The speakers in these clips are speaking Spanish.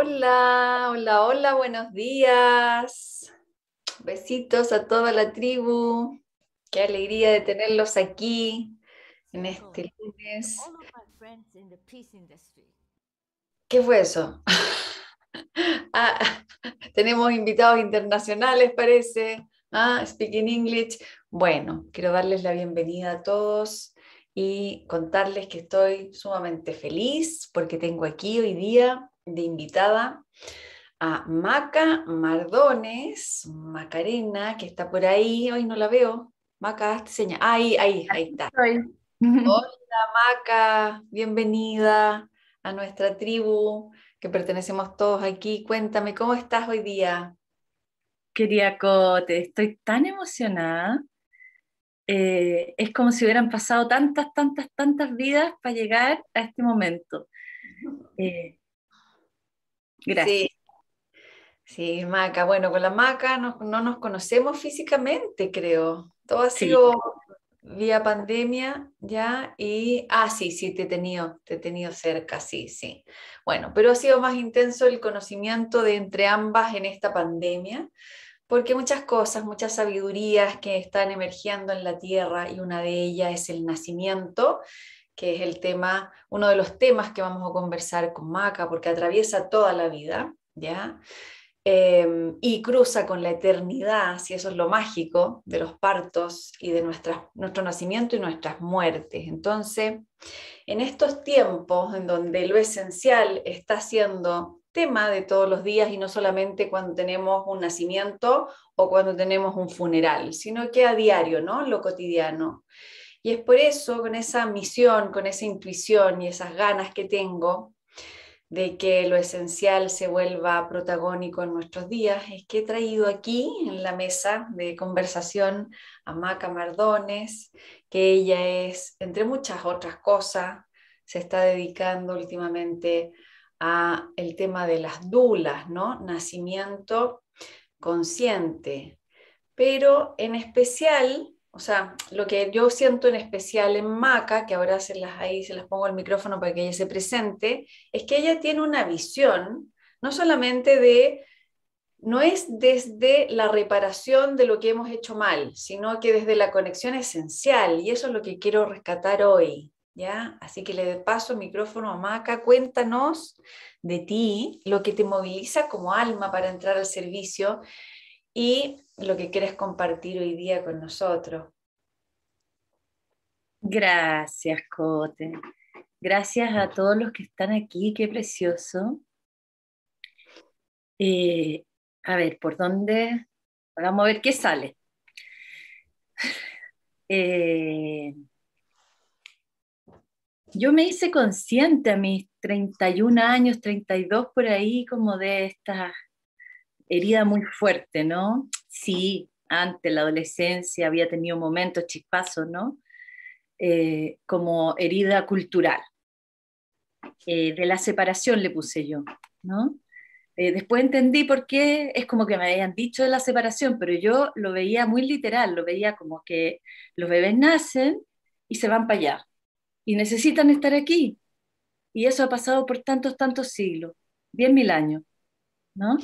Hola, hola, hola, buenos días. Besitos a toda la tribu. Qué alegría de tenerlos aquí en este lunes. ¿Qué fue eso? Ah, tenemos invitados internacionales, parece. Ah, speaking English. Bueno, quiero darles la bienvenida a todos y contarles que estoy sumamente feliz porque tengo aquí hoy día de invitada a Maca Mardones, Macarena, que está por ahí, hoy no la veo. Maca, señal. Ahí, ahí, ahí está. Hola Maca, bienvenida a nuestra tribu que pertenecemos todos aquí. Cuéntame, ¿cómo estás hoy día? Quería Cote, estoy tan emocionada. Eh, es como si hubieran pasado tantas, tantas, tantas vidas para llegar a este momento. Eh, gracias. Sí. Maca. Bueno, con la Maca no, nos conocemos físicamente, creo. Todo ha sido vía pandemia, ¿ya? Y, ah, sí, sí, te he tenido, te he tenido cerca, sí, sí. Bueno, pero ha sido más intenso el conocimiento de entre ambas en esta pandemia, porque muchas cosas, muchas sabidurías que están emergiendo en la tierra y una de ellas es el nacimiento, que es el tema, uno de los temas que vamos a conversar con Maca, porque atraviesa toda la vida, ¿ya? Em, y cruza con la eternidad, si eso es lo mágico de los partos y de nuestro nacimiento y nuestras muertes. Entonces, en estos tiempos en donde lo esencial está siendo tema de todos los días y no solamente cuando tenemos un nacimiento o cuando tenemos un funeral, sino que a diario, ¿no? Lo cotidiano. Y es por eso, con esa misión, con esa intuición y esas ganas que tengo de que lo esencial se vuelva protagónico en nuestros días, es que he traído aquí en la mesa de conversación a Maca Mardones, que ella es, entre muchas otras cosas, se está dedicando últimamente a el tema de las dulas, ¿no? Nacimiento consciente. Pero en especial, o sea, lo que yo siento en especial en Maca, que ahora se las, ahí se las pongo el micrófono para que ella se presente, es que ella tiene una visión, no solamente de, no es desde la reparación de lo que hemos hecho mal, sino que desde la conexión esencial, y eso es lo que quiero rescatar hoy. Así que le paso el micrófono a Maca, cuéntanos de ti, lo que te moviliza como alma para entrar al servicio y lo que quieres compartir hoy día con nosotros. Gracias, Cote. Gracias a todos los que están aquí, qué precioso. Eh, a ver, ¿por dónde? Vamos a ver qué sale. Eh, yo me hice consciente a mis 31 años, 32 por ahí, como de esta herida muy fuerte, ¿no? Sí, antes la adolescencia había tenido momentos chispazos, ¿no? Eh, como herida cultural. Eh, de la separación le puse yo, ¿no? Eh, después entendí por qué es como que me habían dicho de la separación, pero yo lo veía muy literal, lo veía como que los bebés nacen y se van para allá y necesitan estar aquí. Y eso ha pasado por tantos, tantos siglos, diez mil años, ¿no?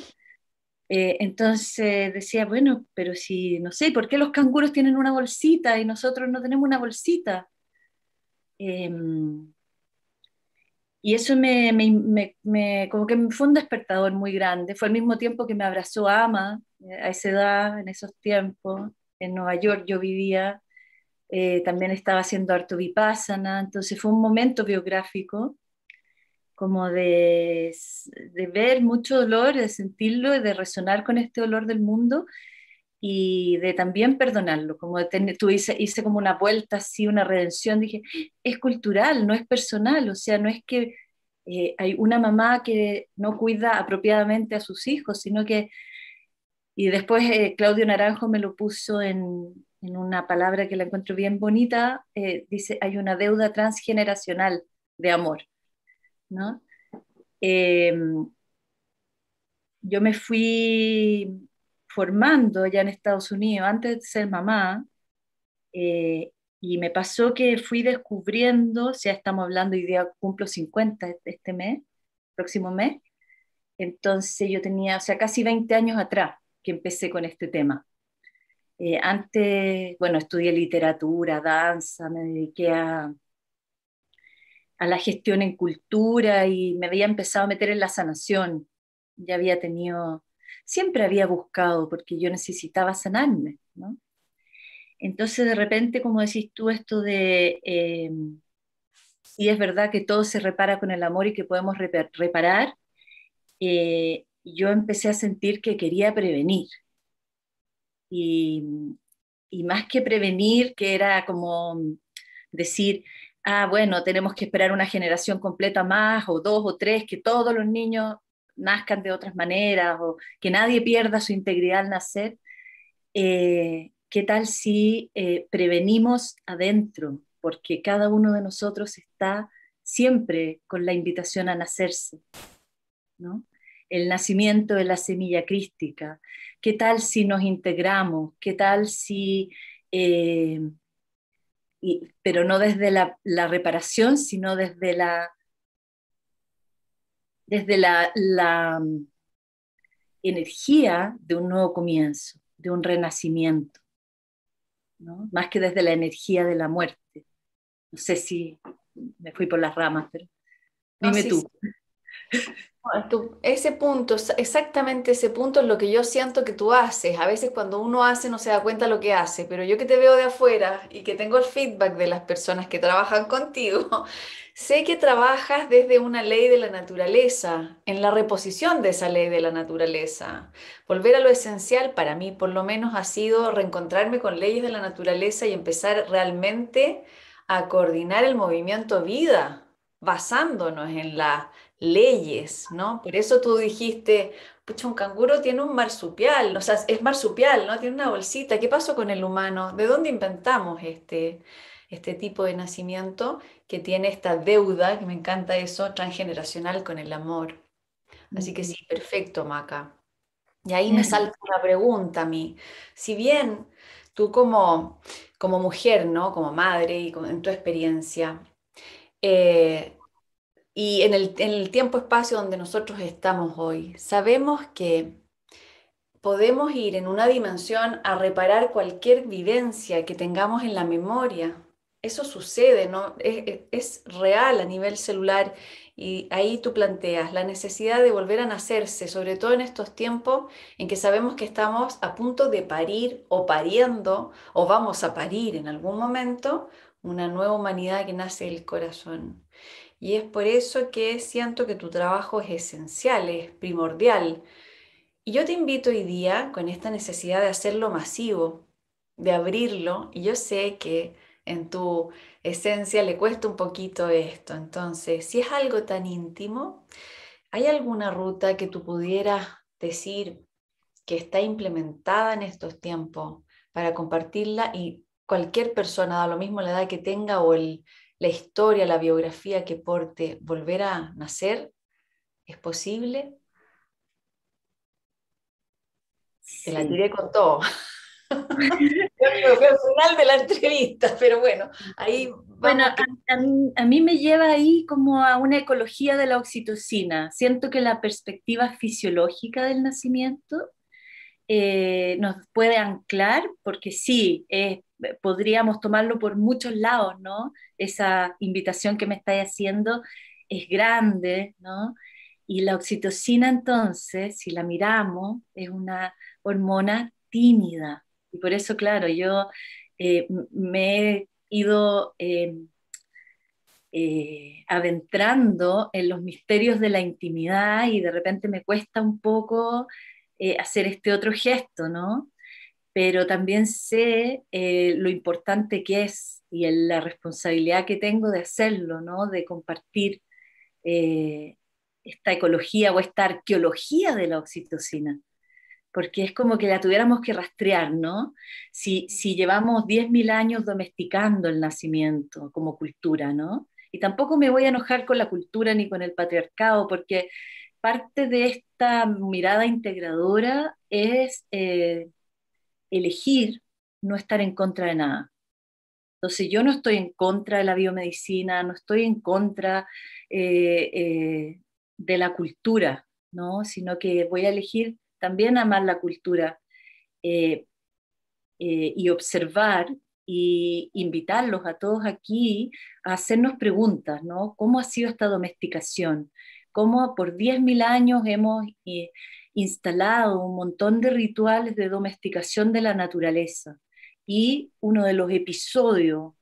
Eh, entonces decía, bueno, pero si, no sé, ¿por qué los canguros tienen una bolsita y nosotros no tenemos una bolsita? Em, y eso me, me, me, como que fue un despertador muy grande. Fue al mismo tiempo que me abrazó Ama, eh, a esa edad, en esos tiempos. En Nueva York yo vivía eh, también estaba haciendo harto vipassana, entonces fue un momento biográfico como de, de ver mucho dolor, de sentirlo, de resonar con este dolor del mundo y de también perdonarlo, como de tener, tú hice, hice como una vuelta así, una redención, dije, es cultural, no es personal, o sea, no es que eh, hay una mamá que no cuida apropiadamente a sus hijos, sino que, y después eh, Claudio Naranjo me lo puso en, en una palabra que la encuentro bien bonita, eh, dice, hay una deuda transgeneracional de amor, ¿no? Em, yo me fui formando ya en Estados Unidos antes de ser mamá eh, y me pasó que fui descubriendo, ya estamos hablando y día cumplo 50 este mes, próximo mes, Entonces yo tenía, o sea, casi 20 años atrás que empecé con este tema. Eh, antes, bueno, estudié literatura, danza, me dediqué a, a la gestión en cultura y me había empezado a meter en la sanación. Ya había tenido, siempre había buscado porque yo necesitaba sanarme, ¿no? Entonces de repente, como decís tú, esto de, eh, si es verdad que todo se repara con el amor y que podemos reparar, eh, yo empecé a sentir que quería prevenir. Y, y más que prevenir, que era como decir, ah, bueno, tenemos que esperar una generación completa más, o dos o tres, que todos los niños nazcan de otras maneras, o que nadie pierda su integridad al nacer, eh, ¿qué tal si eh, prevenimos adentro? Porque cada uno de nosotros está siempre con la invitación a nacerse, ¿no? El nacimiento de la semilla crística. ¿Qué tal si nos integramos? ¿Qué tal si eh, pero no desde la, reparación, sino desde la, desde la, mm, energía de un nuevo comienzo, de un renacimiento, más que desde la energía de la muerte. No sé si me fui por las ramas, pero dime tú. Ese punto, exactamente ese punto es lo que yo siento que tú haces. A veces cuando uno hace no se da cuenta lo que hace, pero yo que te veo de afuera y que tengo el feedback de las personas que trabajan contigo, sé que trabajas desde una ley de la naturaleza, en la reposición de esa ley de la naturaleza. Volver a lo esencial para mí por lo menos ha sido reencontrarme con leyes de la naturaleza y empezar realmente a coordinar el movimiento vida basándonos en la leyes, ¿no? Por eso tú dijiste, pucha, un canguro tiene un marsupial, o sea, es marsupial, ¿no? Tiene una bolsita. ¿Qué pasó con el humano? ¿De dónde inventamos este, este tipo de nacimiento que tiene esta deuda, que me encanta eso, transgeneracional con el amor? Así que sí, perfecto, Maca. Y ahí me salta una pregunta a mí. Si bien tú como, como mujer, ¿no? Como madre y en tu experiencia, eh, y en el, tiempo-espacio donde nosotros estamos hoy, sabemos que podemos ir en una dimensión a reparar cualquier vivencia que tengamos en la memoria. Eso sucede, ¿no? Es, es, real a nivel celular y ahí tú planteas la necesidad de volver a nacerse, sobre todo en estos tiempos en que sabemos que estamos a punto de parir o pariendo o vamos a parir en algún momento una nueva humanidad que nace del corazón. Y es por eso que siento que tu trabajo es esencial, es primordial. Y yo te invito hoy día con esta necesidad de hacerlo masivo, de abrirlo, y yo sé que en tu esencia le cuesta un poquito esto. Entonces, si es algo tan íntimo, ¿hay alguna ruta que tú pudieras decir que está implementada en estos tiempos para compartirla y cualquier persona, da lo mismo la edad que tenga o el, la historia, la biografía que porte volver a nacer? ¿Es posible? Se la tiré con todo. final de la entrevista, pero bueno, ahí... Bueno, a, mí, me lleva ahí como a una ecología de la oxitocina. Siento que la perspectiva fisiológica del nacimiento eh, nos puede anclar, porque sí, es podríamos tomarlo por muchos lados, ¿no? Esa invitación que me estáis haciendo es grande, ¿no? Y la oxitocina entonces, si la miramos, es una hormona tímida. Y por eso, claro, yo eh, me he ido eh, eh, adentrando en los misterios de la intimidad y de repente me cuesta un poco hacer este otro gesto, ¿no? Pero también sé eh, lo importante que es y la responsabilidad que tengo de hacerlo, ¿no? de compartir eh, esta ecología o esta arqueología de la oxitocina, porque es como que la tuviéramos que rastrear, ¿no? Si, si llevamos 10.000 años domesticando el nacimiento como cultura, ¿no? Y tampoco me voy a enojar con la cultura ni con el patriarcado, porque parte de esta mirada integradora es eh, elegir no estar en contra de nada. Entonces yo no estoy en contra de la biomedicina, no estoy en contra eh, eh, de la cultura, ¿no? sino que voy a elegir también amar la cultura eh, y observar y invitarlos a todos aquí a hacernos preguntas, ¿no? ¿Cómo ha sido esta domesticación? ¿Cómo por 10.000 años hemos instalado un montón de rituales de domesticación de la naturaleza? Y uno de los episodios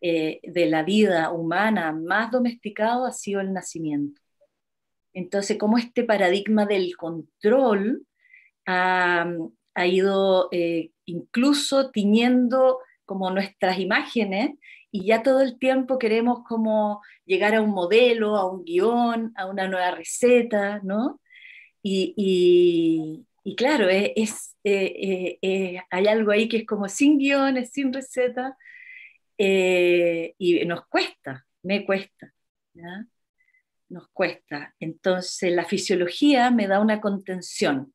eh, de la vida humana más domesticado ha sido el nacimiento. Entonces, cómo este paradigma del control ha, ido eh, incluso tiñendo como nuestras imágenes y ya todo el tiempo queremos como llegar a un modelo, a un guion, a una nueva receta, ¿no? Y, claro, es, eh, eh, hay algo ahí que es como sin guiones, sin receta, eh, y nos cuesta, me cuesta, nos cuesta. Entonces la fisiología me da una contención,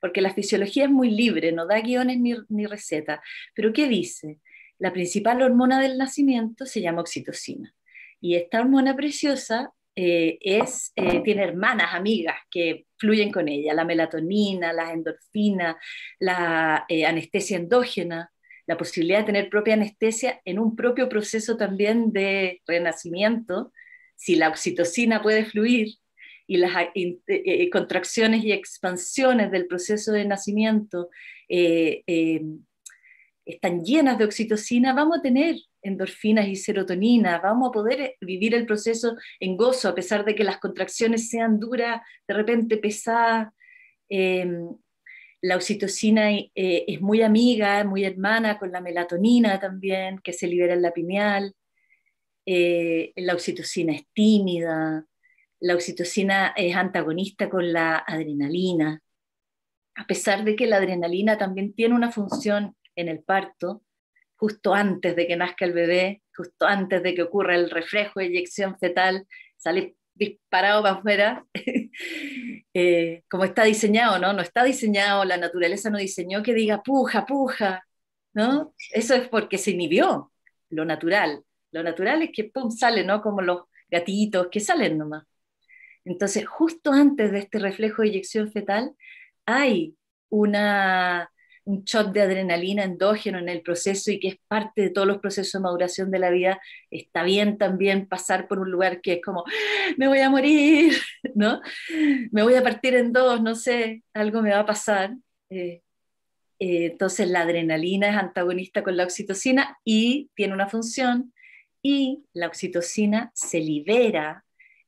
porque la fisiología es muy libre, no da guiones ni, ni receta. Pero ¿qué dice? la principal hormona del nacimiento se llama oxitocina. Y esta hormona preciosa eh, es, eh, tiene hermanas, amigas que fluyen con ella, la melatonina, la endorfina, la eh, anestesia endógena, la posibilidad de tener propia anestesia en un propio proceso también de renacimiento, si la oxitocina puede fluir y las contracciones y expansiones del proceso de nacimiento están llenas de oxitocina, vamos a tener endorfinas y serotonina, vamos a poder vivir el proceso en gozo, a pesar de que las contracciones sean duras, de repente pesadas. Em, la oxitocina eh, es muy amiga, muy hermana con la melatonina también, que se libera en la pineal. Eh, la oxitocina es tímida, la oxitocina es antagonista con la adrenalina, a pesar de que la adrenalina también tiene una función en el parto, justo antes de que nazca el bebé, justo antes de que ocurra el reflejo de eyección fetal, sale disparado para afuera, eh, como está diseñado, ¿no? No está diseñado, la naturaleza no diseñó que diga puja, puja, ¿no? Eso es porque se inhibió lo natural. Lo natural es que pum, sale, ¿no? Como los gatitos que salen nomás. Entonces, justo antes de este reflejo de eyección fetal, hay una un shot de adrenalina endógeno en el proceso y que es parte de todos los procesos de maduración de la vida, está bien también pasar por un lugar que es como, me voy a morir, ¿no? Me voy a partir en dos, no sé, algo me va a pasar. Eh, eh, entonces la adrenalina es antagonista con la oxitocina y tiene una función y la oxitocina se libera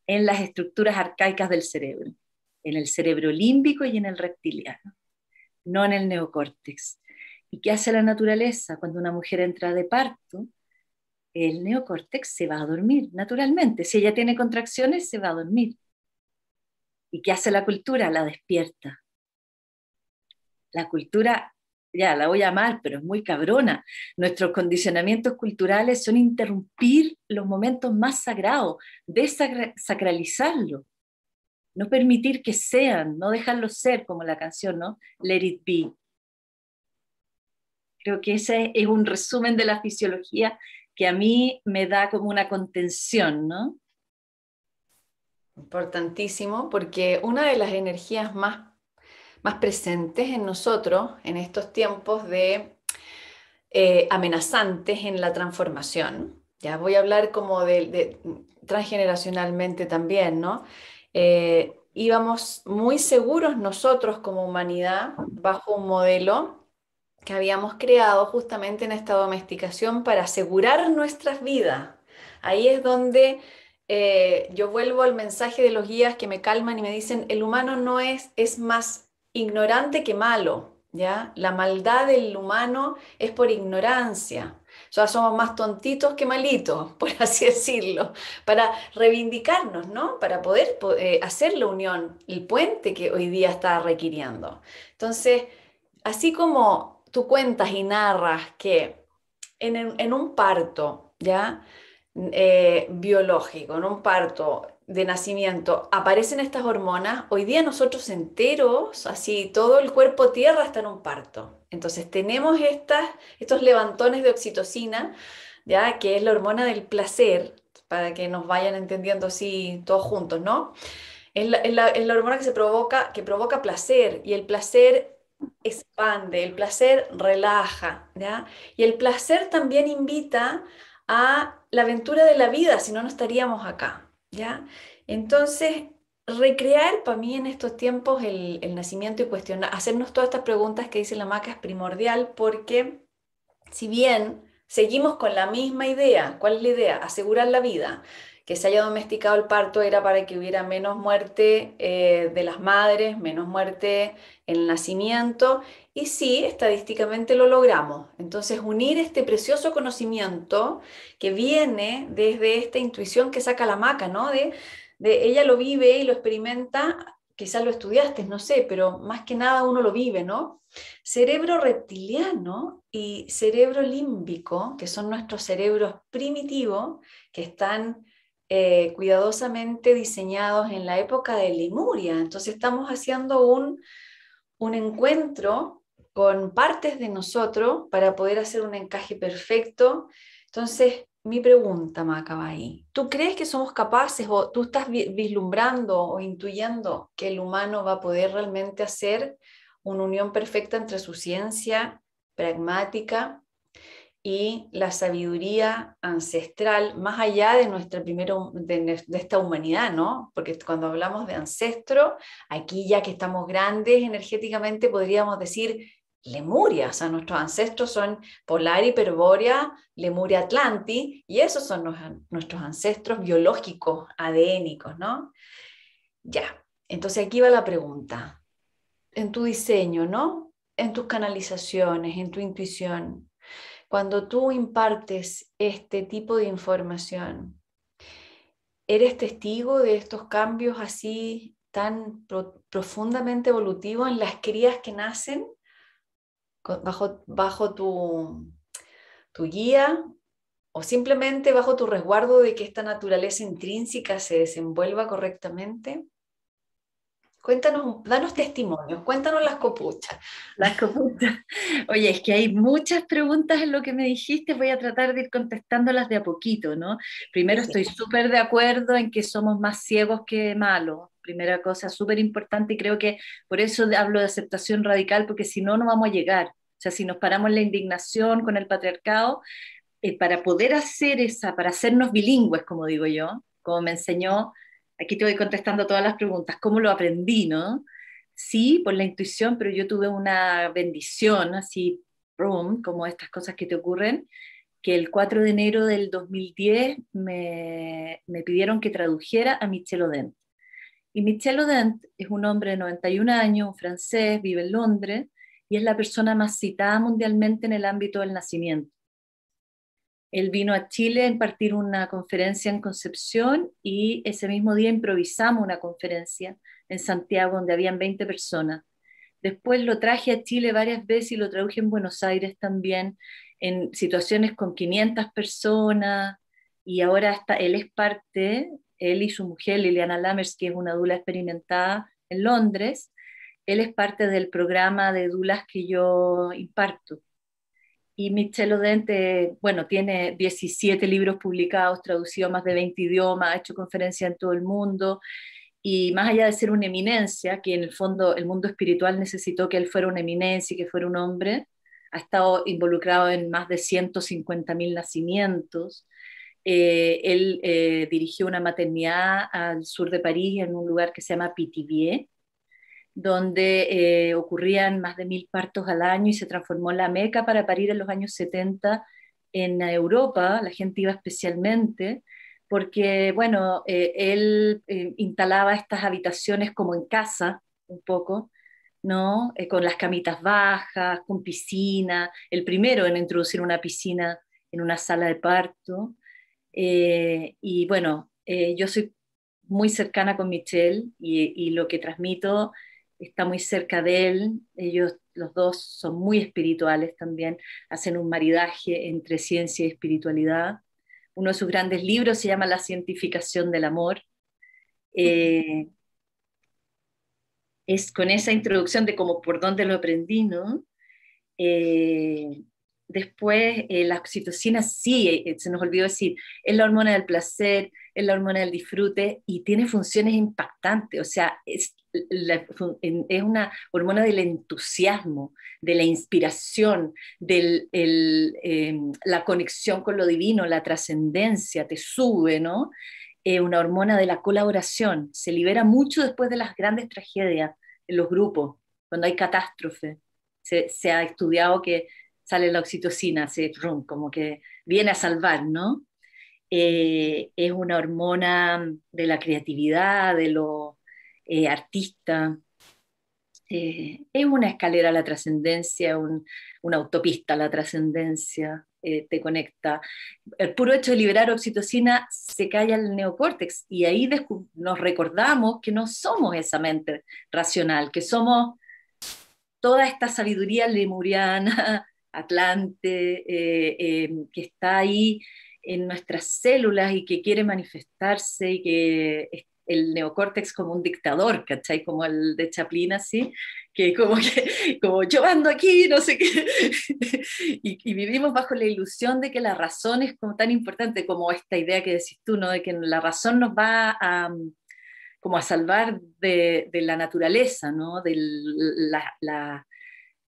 en las estructuras arcaicas del cerebro, en el cerebro límbico y en el reptiliano no en el neocórtex. ¿Y qué hace la naturaleza? Cuando una mujer entra de parto, el neocórtex se va a dormir, naturalmente. Si ella tiene contracciones, se va a dormir. ¿Y qué hace la cultura? La despierta. La cultura, ya la voy a amar, pero es muy cabrona. Nuestros condicionamientos culturales son interrumpir los momentos más sagrados, desacralizarlo no permitir que sean, no dejarlos ser, como la canción, ¿no? Let it be. Creo que ese es un resumen de la fisiología que a mí me da como una contención, ¿no? Importantísimo, porque una de las energías más, más presentes en nosotros en estos tiempos de eh, amenazantes en la transformación, ya voy a hablar como de transgeneracionalmente también, ¿no? Eh, íbamos muy seguros nosotros como humanidad bajo un modelo que habíamos creado justamente en esta domesticación para asegurar nuestras vidas. Ahí es donde eh, yo vuelvo al mensaje de los guías que me calman y me dicen, el humano no es, es más ignorante que malo, ¿ya? La maldad del humano es por ignorancia. Sea, somos más tontitos que malitos, por así decirlo, para reivindicarnos, ¿no? Para poder eh, hacer la unión, el puente que hoy día está requiriendo. Entonces, así como tú cuentas y narras que en, un parto, ¿ya? Eh, biológico, en un parto de nacimiento aparecen estas hormonas, hoy día nosotros enteros, así todo el cuerpo tierra está en un parto. Entonces tenemos estos levantones de oxitocina, ya que es la hormona del placer, para que nos vayan entendiendo así todos juntos, ¿no? Es la, hormona que, se provoca, que provoca placer y el placer expande, el placer relaja, ¿ya? Y el placer también invita a la aventura de la vida, si no, no estaríamos acá, ¿ya? Entonces, recrear para mí en estos tiempos el, nacimiento y cuestionar, hacernos todas estas preguntas que dice la maca es primordial porque si bien seguimos con la misma idea, ¿cuál es la idea? Asegurar la vida, que se haya domesticado el parto era para que hubiera menos muerte eh, de las madres, menos muerte en el nacimiento, y sí, estadísticamente lo logramos. Entonces, unir este precioso conocimiento que viene desde esta intuición que saca la maca, ¿no? De, de ella lo vive y lo experimenta, quizás lo estudiaste, no sé, pero más que nada uno lo vive, ¿no? Cerebro reptiliano y cerebro límbico, que son nuestros cerebros primitivos, que están eh, cuidadosamente diseñados en la época de Lemuria. Entonces estamos haciendo un, un encuentro con partes de nosotros para poder hacer un encaje perfecto. Entonces, mi pregunta, Maca, ahí. ¿Tú crees que somos capaces o tú estás vislumbrando o intuyendo que el humano va a poder realmente hacer una unión perfecta entre su ciencia pragmática y la sabiduría ancestral más allá de nuestra primero de, esta humanidad, ¿no? Porque cuando hablamos de ancestro, aquí ya que estamos grandes energéticamente podríamos decir Lemuria, o sea, nuestros ancestros son Polar, Hiperbórea, Lemuria, Atlanti, y esos son nuestros ancestros biológicos, adénicos, ¿no? Ya, entonces aquí va la pregunta. En tu diseño, ¿no? En tus canalizaciones, en tu intuición, cuando tú impartes este tipo de información, ¿eres testigo de estos cambios así tan profundamente evolutivos en las crías que nacen bajo, bajo tu, tu guía o simplemente bajo tu resguardo de que esta naturaleza intrínseca se desenvuelva correctamente? Cuéntanos, danos testimonios, cuéntanos las copuchas. Las copuchas. Oye, es que hay muchas preguntas en lo que me dijiste, voy a tratar de ir contestándolas de a poquito, ¿no? Primero estoy súper de acuerdo en que somos más ciegos que malos. Primera cosa, súper importante y creo que por eso hablo de aceptación radical, porque si no, no vamos a llegar. O sea, si nos paramos en la indignación con el patriarcado, eh, para poder hacer esa, para hacernos bilingües, como digo yo, como me enseñó aquí te voy contestando todas las preguntas, ¿cómo lo aprendí, no? Sí, por la intuición, pero yo tuve una bendición, así, como estas cosas que te ocurren, que el 4 de enero del 2010 me, me pidieron que tradujera a Michel Odent. Y Michel Odent es un hombre de 91 años, un francés, vive en Londres, y es la persona más citada mundialmente en el ámbito del nacimiento. Él vino a Chile a impartir una conferencia en Concepción y ese mismo día improvisamos una conferencia en Santiago donde habían 20 personas. Después lo traje a Chile varias veces y lo traduje en Buenos Aires también, en situaciones con 500 personas. Y ahora está, él es parte, él y su mujer Liliana Lammers, que es una dula experimentada en Londres, él es parte del programa de dulas que yo imparto. Y Michelle Odente, bueno, tiene 17 libros publicados, traducido a más de 20 idiomas, ha hecho conferencias en todo el mundo. Y más allá de ser una eminencia, que en el fondo el mundo espiritual necesitó que él fuera una eminencia y que fuera un hombre, ha estado involucrado en más de 150.000 nacimientos. Eh, él eh, dirigió una maternidad al sur de París, en un lugar que se llama Pithiviers, donde eh, ocurrían más de mil partos al año y se transformó la Meca para parir en los años 70 en Europa, la gente iba especialmente, porque, bueno, eh, él eh, instalaba estas habitaciones como en casa, un poco, ¿no? con las camitas bajas, con piscina, el primero en introducir una piscina en una sala de parto. Y bueno, yo soy muy cercana con Michelle y, lo que transmito está muy cerca de él, ellos los dos son muy espirituales también, hacen un maridaje entre ciencia y espiritualidad. Uno de sus grandes libros se llama La cientificación del amor. Eh, es con esa introducción de cómo por dónde lo aprendí, ¿no? Eh, Después, eh, la oxitocina sí, eh, se nos olvidó decir, es la hormona del placer, es la hormona del disfrute y tiene funciones impactantes, o sea, es, es una hormona del entusiasmo, de la inspiración, de em, la conexión con lo divino, la trascendencia, te sube, ¿no? Es una hormona de la colaboración, se libera mucho después de las grandes tragedias en los grupos, cuando hay catástrofe. se ha estudiado que sale la oxitocina, se, como que viene a salvar, ¿no? Eh, es una hormona de la creatividad, de lo eh, artista. Eh, es una escalera a la trascendencia, una autopista a la trascendencia, te conecta. El puro hecho de liberar oxitocina se calla el neocórtex y ahí nos recordamos que no somos esa mente racional, que somos toda esta sabiduría lemuriana, Atlante, eh, eh, que está ahí en nuestras células y que quiere manifestarse y que el neocórtex como un dictador, ¿cachai? Como el de Chaplin, así, que como que, como yo ando aquí, no sé qué, y, vivimos bajo la ilusión de que la razón es como tan importante como esta idea que decís tú, ¿no? De que la razón nos va a, como a salvar de, la naturaleza, ¿no? De la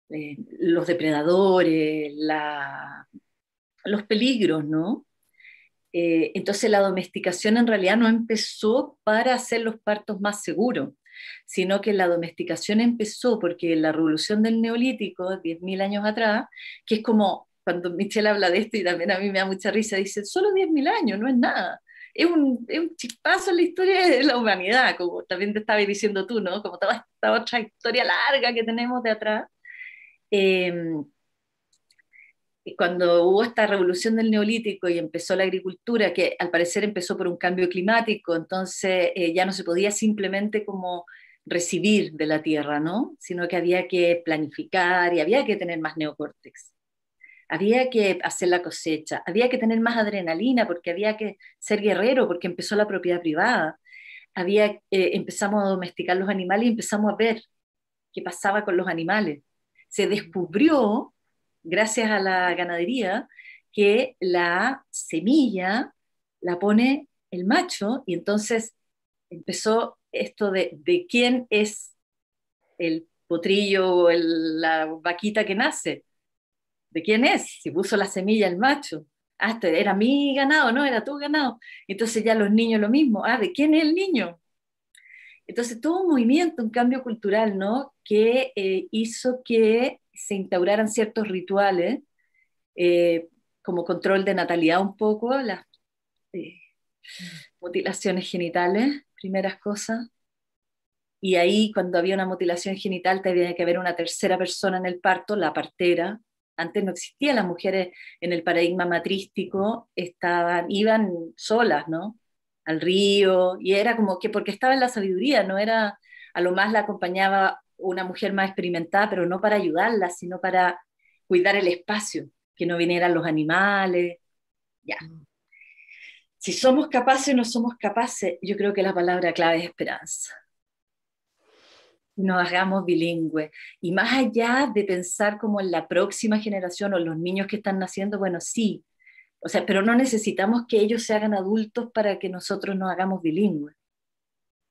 eh, los depredadores, los peligros, ¿no? Eh, entonces la domesticación en realidad no empezó para hacer los partos más seguros, sino que la domesticación empezó porque la revolución del neolítico, 10.000 años atrás, que es como cuando Michelle habla de esto y también a mí me da mucha risa, dice, solo 10.000 años, no es nada. Es un, es un, chispazo en la historia de la humanidad, como también te estabas diciendo tú, ¿no? Como toda esta otra historia larga que tenemos de atrás. Em, cuando hubo esta revolución del neolítico y empezó la agricultura, que al parecer empezó por un cambio climático, entonces eh, ya no se podía simplemente como recibir de la tierra, ¿no? Sino que había que planificar y había que tener más neocórtex. Había que hacer la cosecha, había que tener más adrenalina porque había que ser guerrero porque empezó la propiedad privada. Había, eh, empezamos a domesticar los animales y empezamos a ver qué pasaba con los animales se descubrió, gracias a la ganadería, que la semilla la pone el macho y entonces empezó esto de, de quién es el potrillo o la vaquita que nace. ¿De quién es? Si puso la semilla el macho. Ah, este era mi ganado, no, era tu ganado. Entonces ya los niños lo mismo. Ah, ¿de quién es el niño? Entonces, todo un movimiento, un cambio cultural, ¿no? Que eh, hizo que se instauraran ciertos rituales, eh, como control de natalidad un poco, las eh, mutilaciones genitales, primeras cosas. Y ahí, cuando había una mutilación genital, tenía que haber una tercera persona en el parto, la partera. Antes no existían las mujeres en el paradigma matrístico, estaban, iban solas, ¿no? Al río, y era como que porque estaba en la sabiduría, no era, a lo más la acompañaba una mujer más experimentada, pero no para ayudarla, sino para cuidar el espacio, que no vinieran los animales, ya. Mm. Si somos capaces o no somos capaces, yo creo que la palabra clave es esperanza. Nos hagamos bilingües. Y más allá de pensar como en la próxima generación o los niños que están naciendo, bueno, sí, o sea, pero no necesitamos que ellos se hagan adultos para que nosotros nos hagamos bilingües.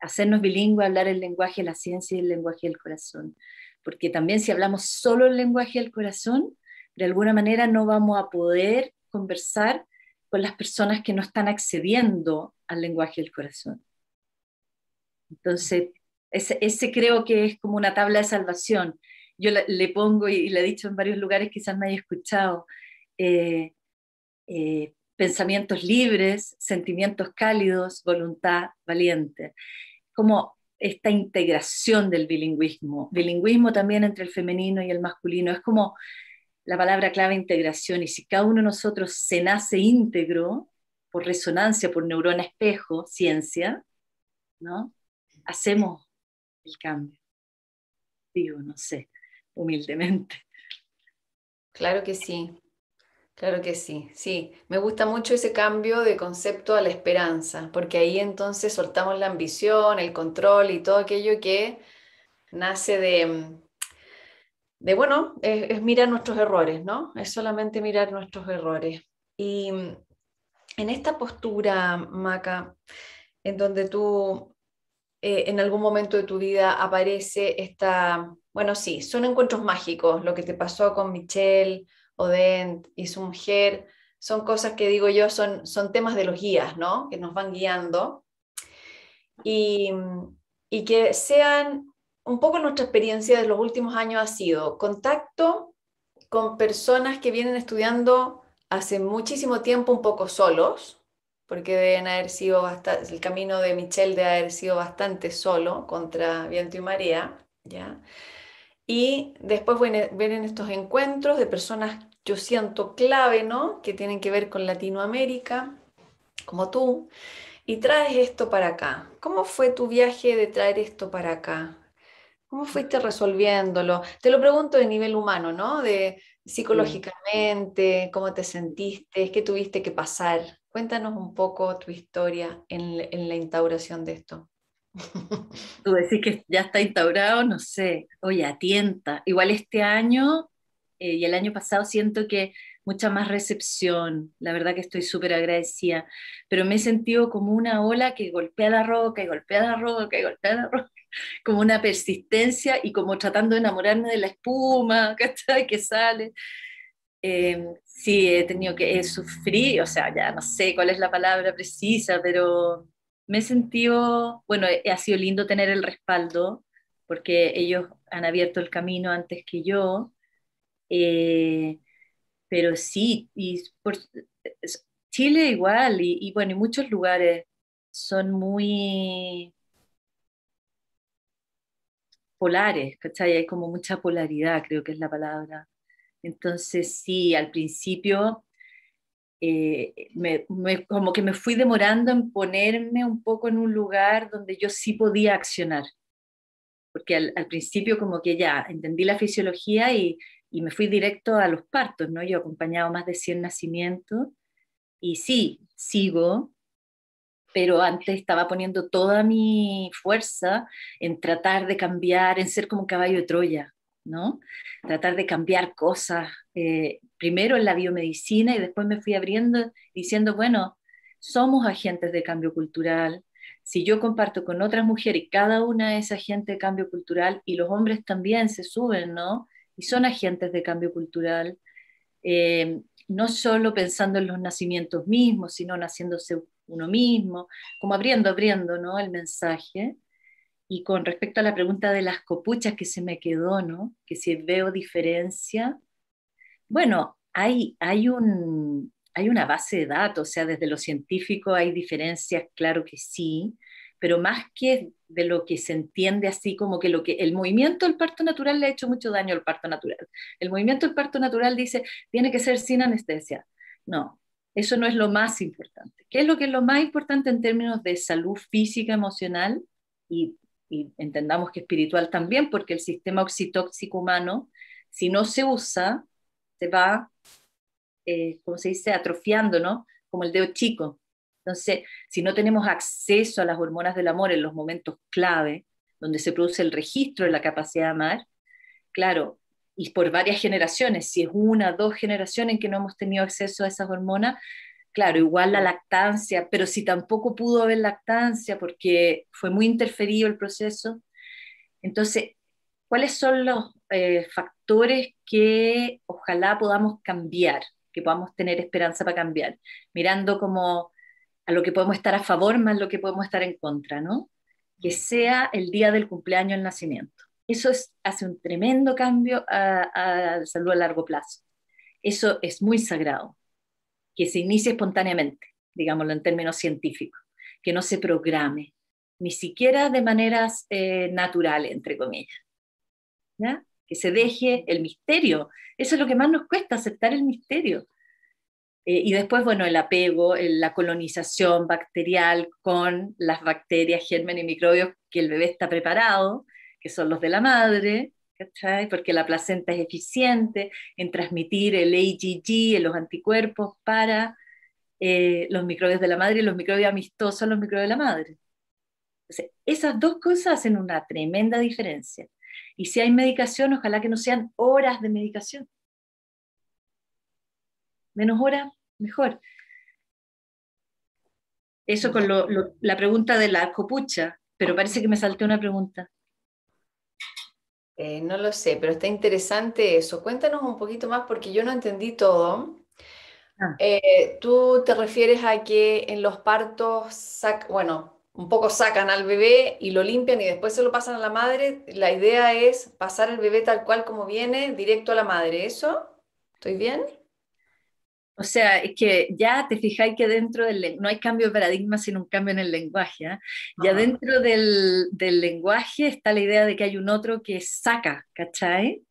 Hacernos bilingües, hablar el lenguaje de la ciencia y el lenguaje del corazón. Porque también si hablamos solo el lenguaje del corazón, de alguna manera no vamos a poder conversar con las personas que no están accediendo al lenguaje del corazón. Entonces, ese, creo que es como una tabla de salvación. Yo le, pongo, y, le he dicho en varios lugares, quizás me haya escuchado, eh, eh, pensamientos libres, sentimientos cálidos, voluntad valiente. Como esta integración del bilingüismo. Bilingüismo también entre el femenino y el masculino. Es como la palabra clave integración. Y si cada uno de nosotros se nace íntegro, por resonancia, por neurona espejo, ciencia, ¿no? Hacemos el cambio. Digo, no sé, humildemente. Claro que sí. Claro que sí, sí. Me gusta mucho ese cambio de concepto a la esperanza, porque ahí entonces soltamos la ambición, el control y todo aquello que nace de, de bueno, es, mirar nuestros errores, ¿no? Es solamente mirar nuestros errores. Y en esta postura, Maca, en donde tú eh, en algún momento de tu vida aparece esta, bueno, sí, son encuentros mágicos, lo que te pasó con Michelle, Odent y su mujer, son cosas que digo yo, son, son temas de los guías, ¿no? Que nos van guiando. Y, que sean un poco nuestra experiencia de los últimos años ha sido contacto con personas que vienen estudiando hace muchísimo tiempo un poco solos, porque deben haber sido el camino de Michelle debe haber sido bastante solo contra viento y marea, ¿ya? Y después vienen, estos encuentros de personas, yo siento clave, ¿no? Que tienen que ver con Latinoamérica, como tú, y traes esto para acá. ¿Cómo fue tu viaje de traer esto para acá? ¿Cómo fuiste resolviéndolo? Te lo pregunto de nivel humano, ¿no? De psicológicamente, cómo te sentiste, qué tuviste que pasar. Cuéntanos un poco tu historia en, la instauración de esto. Tú decís que ya está instaurado, no sé, oye, atienta. Igual este año eh, y el año pasado siento que mucha más recepción, la verdad que estoy súper agradecida, pero me he sentido como una ola que golpea la roca y golpea la roca y golpea la roca como una persistencia y como tratando de enamorarme de la espuma, Que sale. Eh, sí, he tenido que sufrir, o sea, ya no sé cuál es la palabra precisa, pero me he sentido, bueno, ha sido lindo tener el respaldo, porque ellos han abierto el camino antes que yo. Eh, pero sí, y por, Chile igual, y, y bueno, y muchos lugares son muy polares, ¿cachai? Hay como mucha polaridad, creo que es la palabra. Entonces, sí, al principio, eh, como que me fui demorando en ponerme un poco en un lugar donde yo sí podía accionar. Porque al, principio como que ya entendí la fisiología y, y, me fui directo a los partos, ¿no? Yo he acompañado más de 100 nacimientos y sí, sigo, pero antes estaba poniendo toda mi fuerza en tratar de cambiar, en ser como un caballo de Troya, ¿no? Tratar de cambiar cosas, eh, primero en la biomedicina y después me fui abriendo diciendo, bueno, somos agentes de cambio cultural. Si yo comparto con otras mujeres cada una es agente de cambio cultural y los hombres también se suben, ¿no? Y son agentes de cambio cultural, eh, no solo pensando en los nacimientos mismos, sino naciéndose uno mismo, como abriendo, abriendo, ¿no? El mensaje. Y con respecto a la pregunta de las copuchas que se me quedó, ¿no? Que si veo diferencia. Bueno, hay, hay, un, hay una base de datos, o sea, desde lo científico hay diferencias, claro que sí, pero más que de lo que se entiende así como que lo que el movimiento del parto natural le ha hecho mucho daño al parto natural. El movimiento del parto natural dice, tiene que ser sin anestesia. No, eso no es lo más importante. ¿Qué es lo que es lo más importante en términos de salud física, emocional y, entendamos que espiritual también, porque el sistema oxitóxico humano, si no se usa, se va, eh, como se dice, atrofiando, ¿no? Como el dedo chico. Entonces, si no tenemos acceso a las hormonas del amor en los momentos clave, donde se produce el registro de la capacidad de amar, claro, y por varias generaciones, si es una, dos generaciones en que no hemos tenido acceso a esas hormonas, claro, igual la lactancia, pero si tampoco pudo haber lactancia porque fue muy interferido el proceso, entonces, ¿cuáles son los eh, factores que ojalá podamos cambiar, que podamos tener esperanza para cambiar? Mirando como a lo que podemos estar a favor más lo que podemos estar en contra, ¿no? Que sea el día del cumpleaños el nacimiento eso hace un tremendo cambio a, la salud a largo plazo. Eso es muy sagrado, que se inicie espontáneamente, digámoslo en términos científicos, que no se programe, ni siquiera de maneras eh, naturales, entre comillas. ¿ya? Que se deje el misterio. Eso es lo que más nos cuesta, aceptar el misterio. Eh, y después, bueno, el apego, la colonización bacterial con las bacterias, gérmenes y microbios que el bebé está preparado que son los de la madre, ¿cachai? Porque la placenta es eficiente en transmitir el AGG, los anticuerpos para eh, los microbios de la madre y los microbios amistosos los microbios de la madre. Entonces, esas dos cosas hacen una tremenda diferencia. Y si hay medicación, ojalá que no sean horas de medicación. Menos horas, mejor. Eso con la pregunta de la copucha, pero parece que me salté una pregunta. Eh, no lo sé, pero está interesante eso. Cuéntanos un poquito más porque yo no entendí todo. Ah. Eh, tú te refieres a que en los partos, bueno, un poco sacan al bebé y lo limpian y después se lo pasan a la madre. La idea es pasar el bebé tal cual como viene, directo a la madre. ¿Eso? ¿Estoy bien? O sea, es que ya te fijáis que dentro del no hay cambio de paradigma sino un cambio en el lenguaje. ¿ah? Ya dentro del, lenguaje está la idea de que hay un otro que saca, ¿cachai?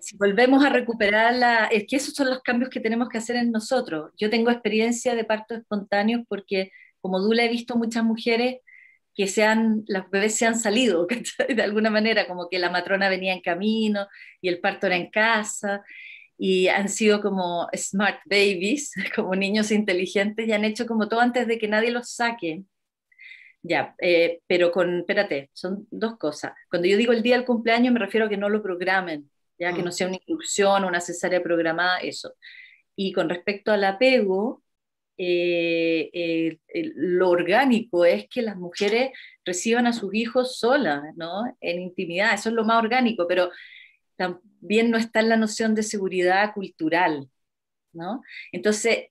Si volvemos a recuperar la... Es que esos son los cambios que tenemos que hacer en nosotros. Yo tengo experiencia de partos espontáneos porque como Dula he visto muchas mujeres que sean, las bebés se han salido, ¿cachai? De alguna manera, como que la matrona venía en camino y el parto era en casa y han sido como smart babies, como niños inteligentes y han hecho como todo antes de que nadie los saque. Ya, eh, pero con, espérate, son dos cosas. Cuando yo digo el día del cumpleaños me refiero a que no lo programen, ya que no mm. sea una inclusión, una cesárea programada, eso. Y con respecto al apego, eh, eh, lo orgánico es que las mujeres reciban a sus hijos solas, ¿no? En intimidad, eso es lo más orgánico, pero también no está en la noción de seguridad cultural, ¿no? Entonces,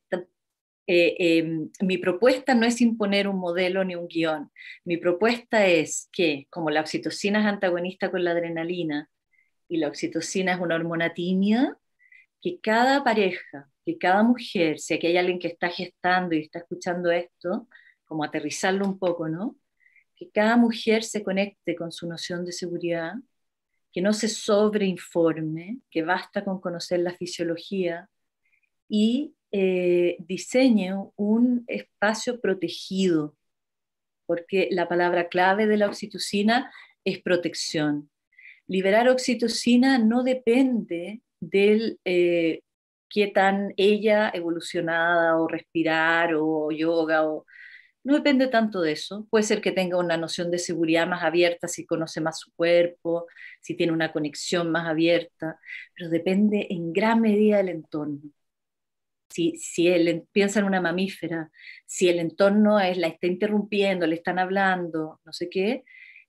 eh, em, mi propuesta no es imponer un modelo ni un guion. Mi propuesta es que, como la oxitocina es antagonista con la adrenalina y la oxitocina es una hormona tímida, que cada pareja, que cada mujer, si aquí hay alguien que está gestando y está escuchando esto, como aterrizarlo un poco, ¿no? Que cada mujer se conecte con su noción de seguridad que no se sobreinforme, que basta con conocer la fisiología y eh, diseñe un espacio protegido, porque la palabra clave de la oxitocina es protección. Liberar oxitocina no depende del eh, qué tan ella evolucionada o respirar o yoga o no depende tanto de eso. Puede ser que tenga una noción de seguridad más abierta si conoce más su cuerpo, si tiene una conexión más abierta, pero depende en gran medida del entorno. Si, si él piensa en una mamífera, si el entorno es, la está interrumpiendo, le están hablando, no sé qué,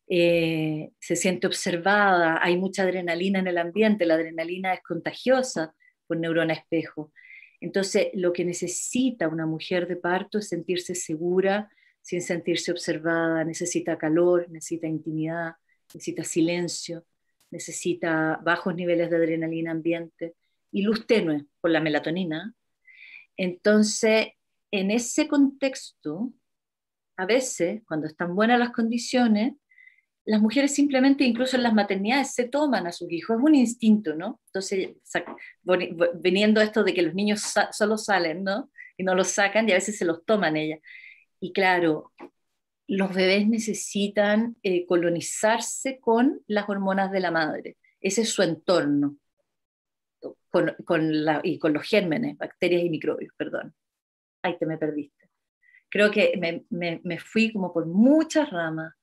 eh, se siente observada, hay mucha adrenalina en el ambiente, la adrenalina es contagiosa por neurona espejo. Entonces, lo que necesita una mujer de parto es sentirse segura, sin sentirse observada, necesita calor, necesita intimidad, necesita silencio, necesita bajos niveles de adrenalina ambiente y luz tenue por la melatonina. Entonces, en ese contexto, a veces, cuando están buenas las condiciones, las mujeres simplemente, incluso en las maternidades, se toman a sus hijos, es un instinto, ¿no? Entonces, viniendo esto de que los niños solo salen, ¿no? Y no los sacan y a veces se los toman ellas. Y claro, los bebés necesitan eh, colonizarse con las hormonas de la madre. Ese es su entorno. Con, con la, y con los gérmenes, bacterias y microbios, perdón. Ahí te me perdiste. Creo que me, me fui como por muchas ramas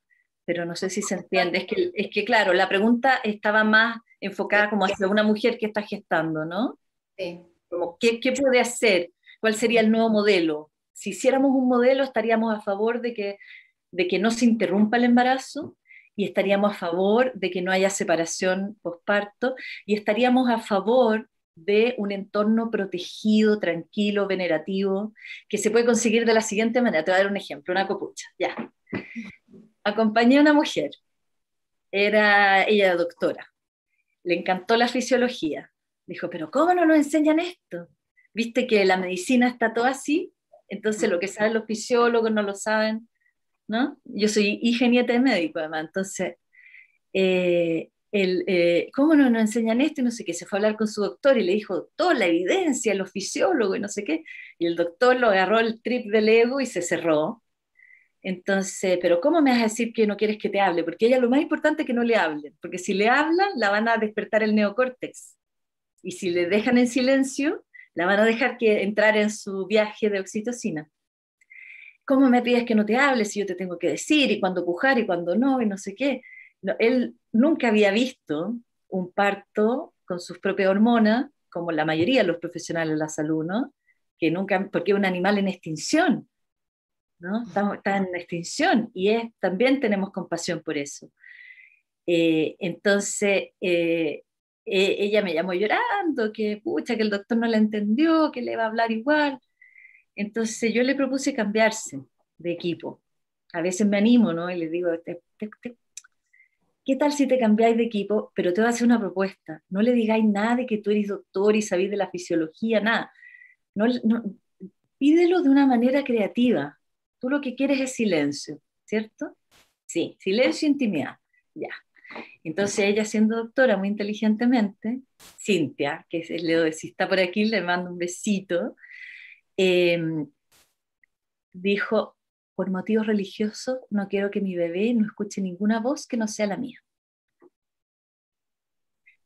pero no sé si se entiende. Es que, es que, claro, la pregunta estaba más enfocada como hacia una mujer que está gestando, ¿no? Sí. Como, ¿qué, ¿qué, puede hacer? ¿Cuál sería el nuevo modelo? Si hiciéramos un modelo, estaríamos a favor de que, de que no se interrumpa el embarazo y estaríamos a favor de que no haya separación postparto y estaríamos a favor de un entorno protegido, tranquilo, venerativo, que se puede conseguir de la siguiente manera. Te voy a dar un ejemplo, una copucha, ya acompañé a una mujer, era ella doctora, le encantó la fisiología. Dijo, pero ¿cómo no nos enseñan esto? Viste que la medicina está todo así, entonces lo que saben los fisiólogos no lo saben, ¿no? Yo soy hija nieta de médico, además, entonces, eh, el, eh, ¿cómo no nos enseñan esto? Y no sé qué, se fue a hablar con su doctor y le dijo toda la evidencia, los fisiólogos y no sé qué, y el doctor lo agarró el trip del ego y se cerró, entonces, pero ¿cómo me vas a decir que no quieres que te hable? Porque ella lo más importante es que no le hablen, porque si le hablan, la van a despertar el neocórtex. Y si le dejan en silencio, la van a dejar que entrar en su viaje de oxitocina. ¿Cómo me pides que no te hable si yo te tengo que decir y cuándo pujar y cuándo no y no sé qué? él nunca había visto un parto con sus propias hormonas, como la mayoría de los profesionales de la salud, ¿no? Que nunca, porque es un animal en extinción, ¿no? Está, en extinción y es, también tenemos compasión por eso. Eh, entonces, eh, eh, ella me llamó llorando, que pucha, que el doctor no la entendió, que le va a hablar igual. Entonces yo le propuse cambiarse de equipo. A veces me animo, ¿no? Y le digo, ¿qué tal si te cambiáis de equipo? Pero te voy a hacer una propuesta. No le digáis nada de que tú eres doctor y sabéis de la fisiología, nada. No, pídelo de una manera creativa. Tú lo que quieres es silencio, ¿cierto? Sí, silencio e intimidad. Ya. Entonces ella siendo doctora muy inteligentemente, Cintia, que es, le, si está por aquí le mando un besito, em, dijo, por motivos religiosos no quiero que mi bebé no escuche ninguna voz que no sea la mía.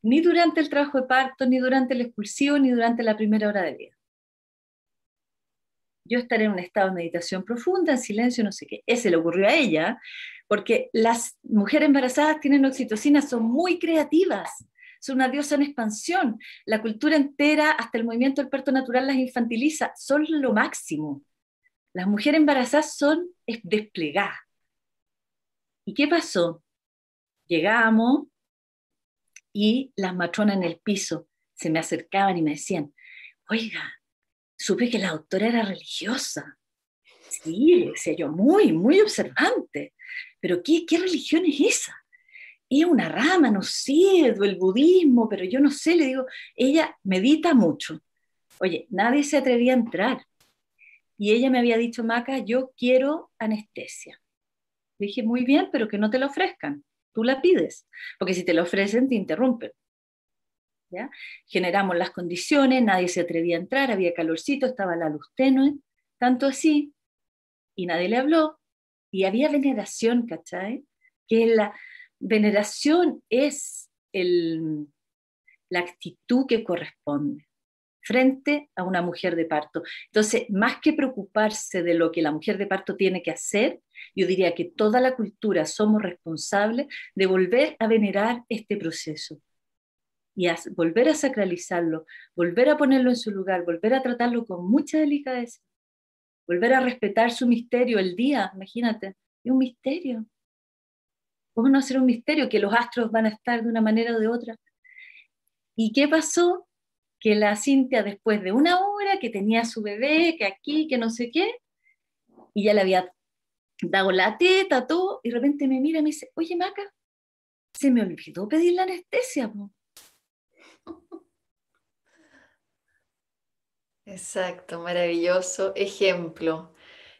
Ni durante el trabajo de parto, ni durante el expulsivo, ni durante la primera hora de vida. Yo estaré en un estado de meditación profunda, en silencio, no sé qué. Ese le ocurrió a ella, porque las mujeres embarazadas tienen oxitocina, son muy creativas, son una diosa en expansión. La cultura entera, hasta el movimiento del parto natural, las infantiliza, son lo máximo. Las mujeres embarazadas son desplegadas. ¿Y qué pasó? Llegamos y las matronas en el piso se me acercaban y me decían, oiga, supe que la doctora era religiosa. Sí, decía yo, muy, muy observante. Pero ¿qué, qué religión es esa? Es una rama, no sé, el budismo, pero yo no sé, le digo, ella medita mucho. Oye, nadie se atrevía a entrar. Y ella me había dicho, Maca, yo quiero anestesia. Le dije, muy bien, pero que no te la ofrezcan. Tú la pides, porque si te la ofrecen, te interrumpen. Generamos las condiciones, nadie se atrevía a entrar, había calorcito, estaba la luz tenue, tanto así, y nadie le habló, y había veneración, ¿cachai? Que la veneración es el, la actitud que corresponde frente a una mujer de parto. Entonces, más que preocuparse de lo que la mujer de parto tiene que hacer, yo diría que toda la cultura somos responsables de volver a venerar este proceso y volver a sacralizarlo, volver a ponerlo en su lugar, volver a tratarlo con mucha delicadeza volver a respetar su misterio, el día, imagínate, es un misterio. ¿Cómo no hacer un misterio? Que los astros van a estar de una manera o de otra. ¿Y qué pasó? Que la Cintia, después de una hora que tenía su bebé, que aquí, que no sé qué, y ya le había dado la teta, todo, y de repente me mira y me dice, oye Maca, se me olvidó pedir la anestesia. Exacto, maravilloso ejemplo.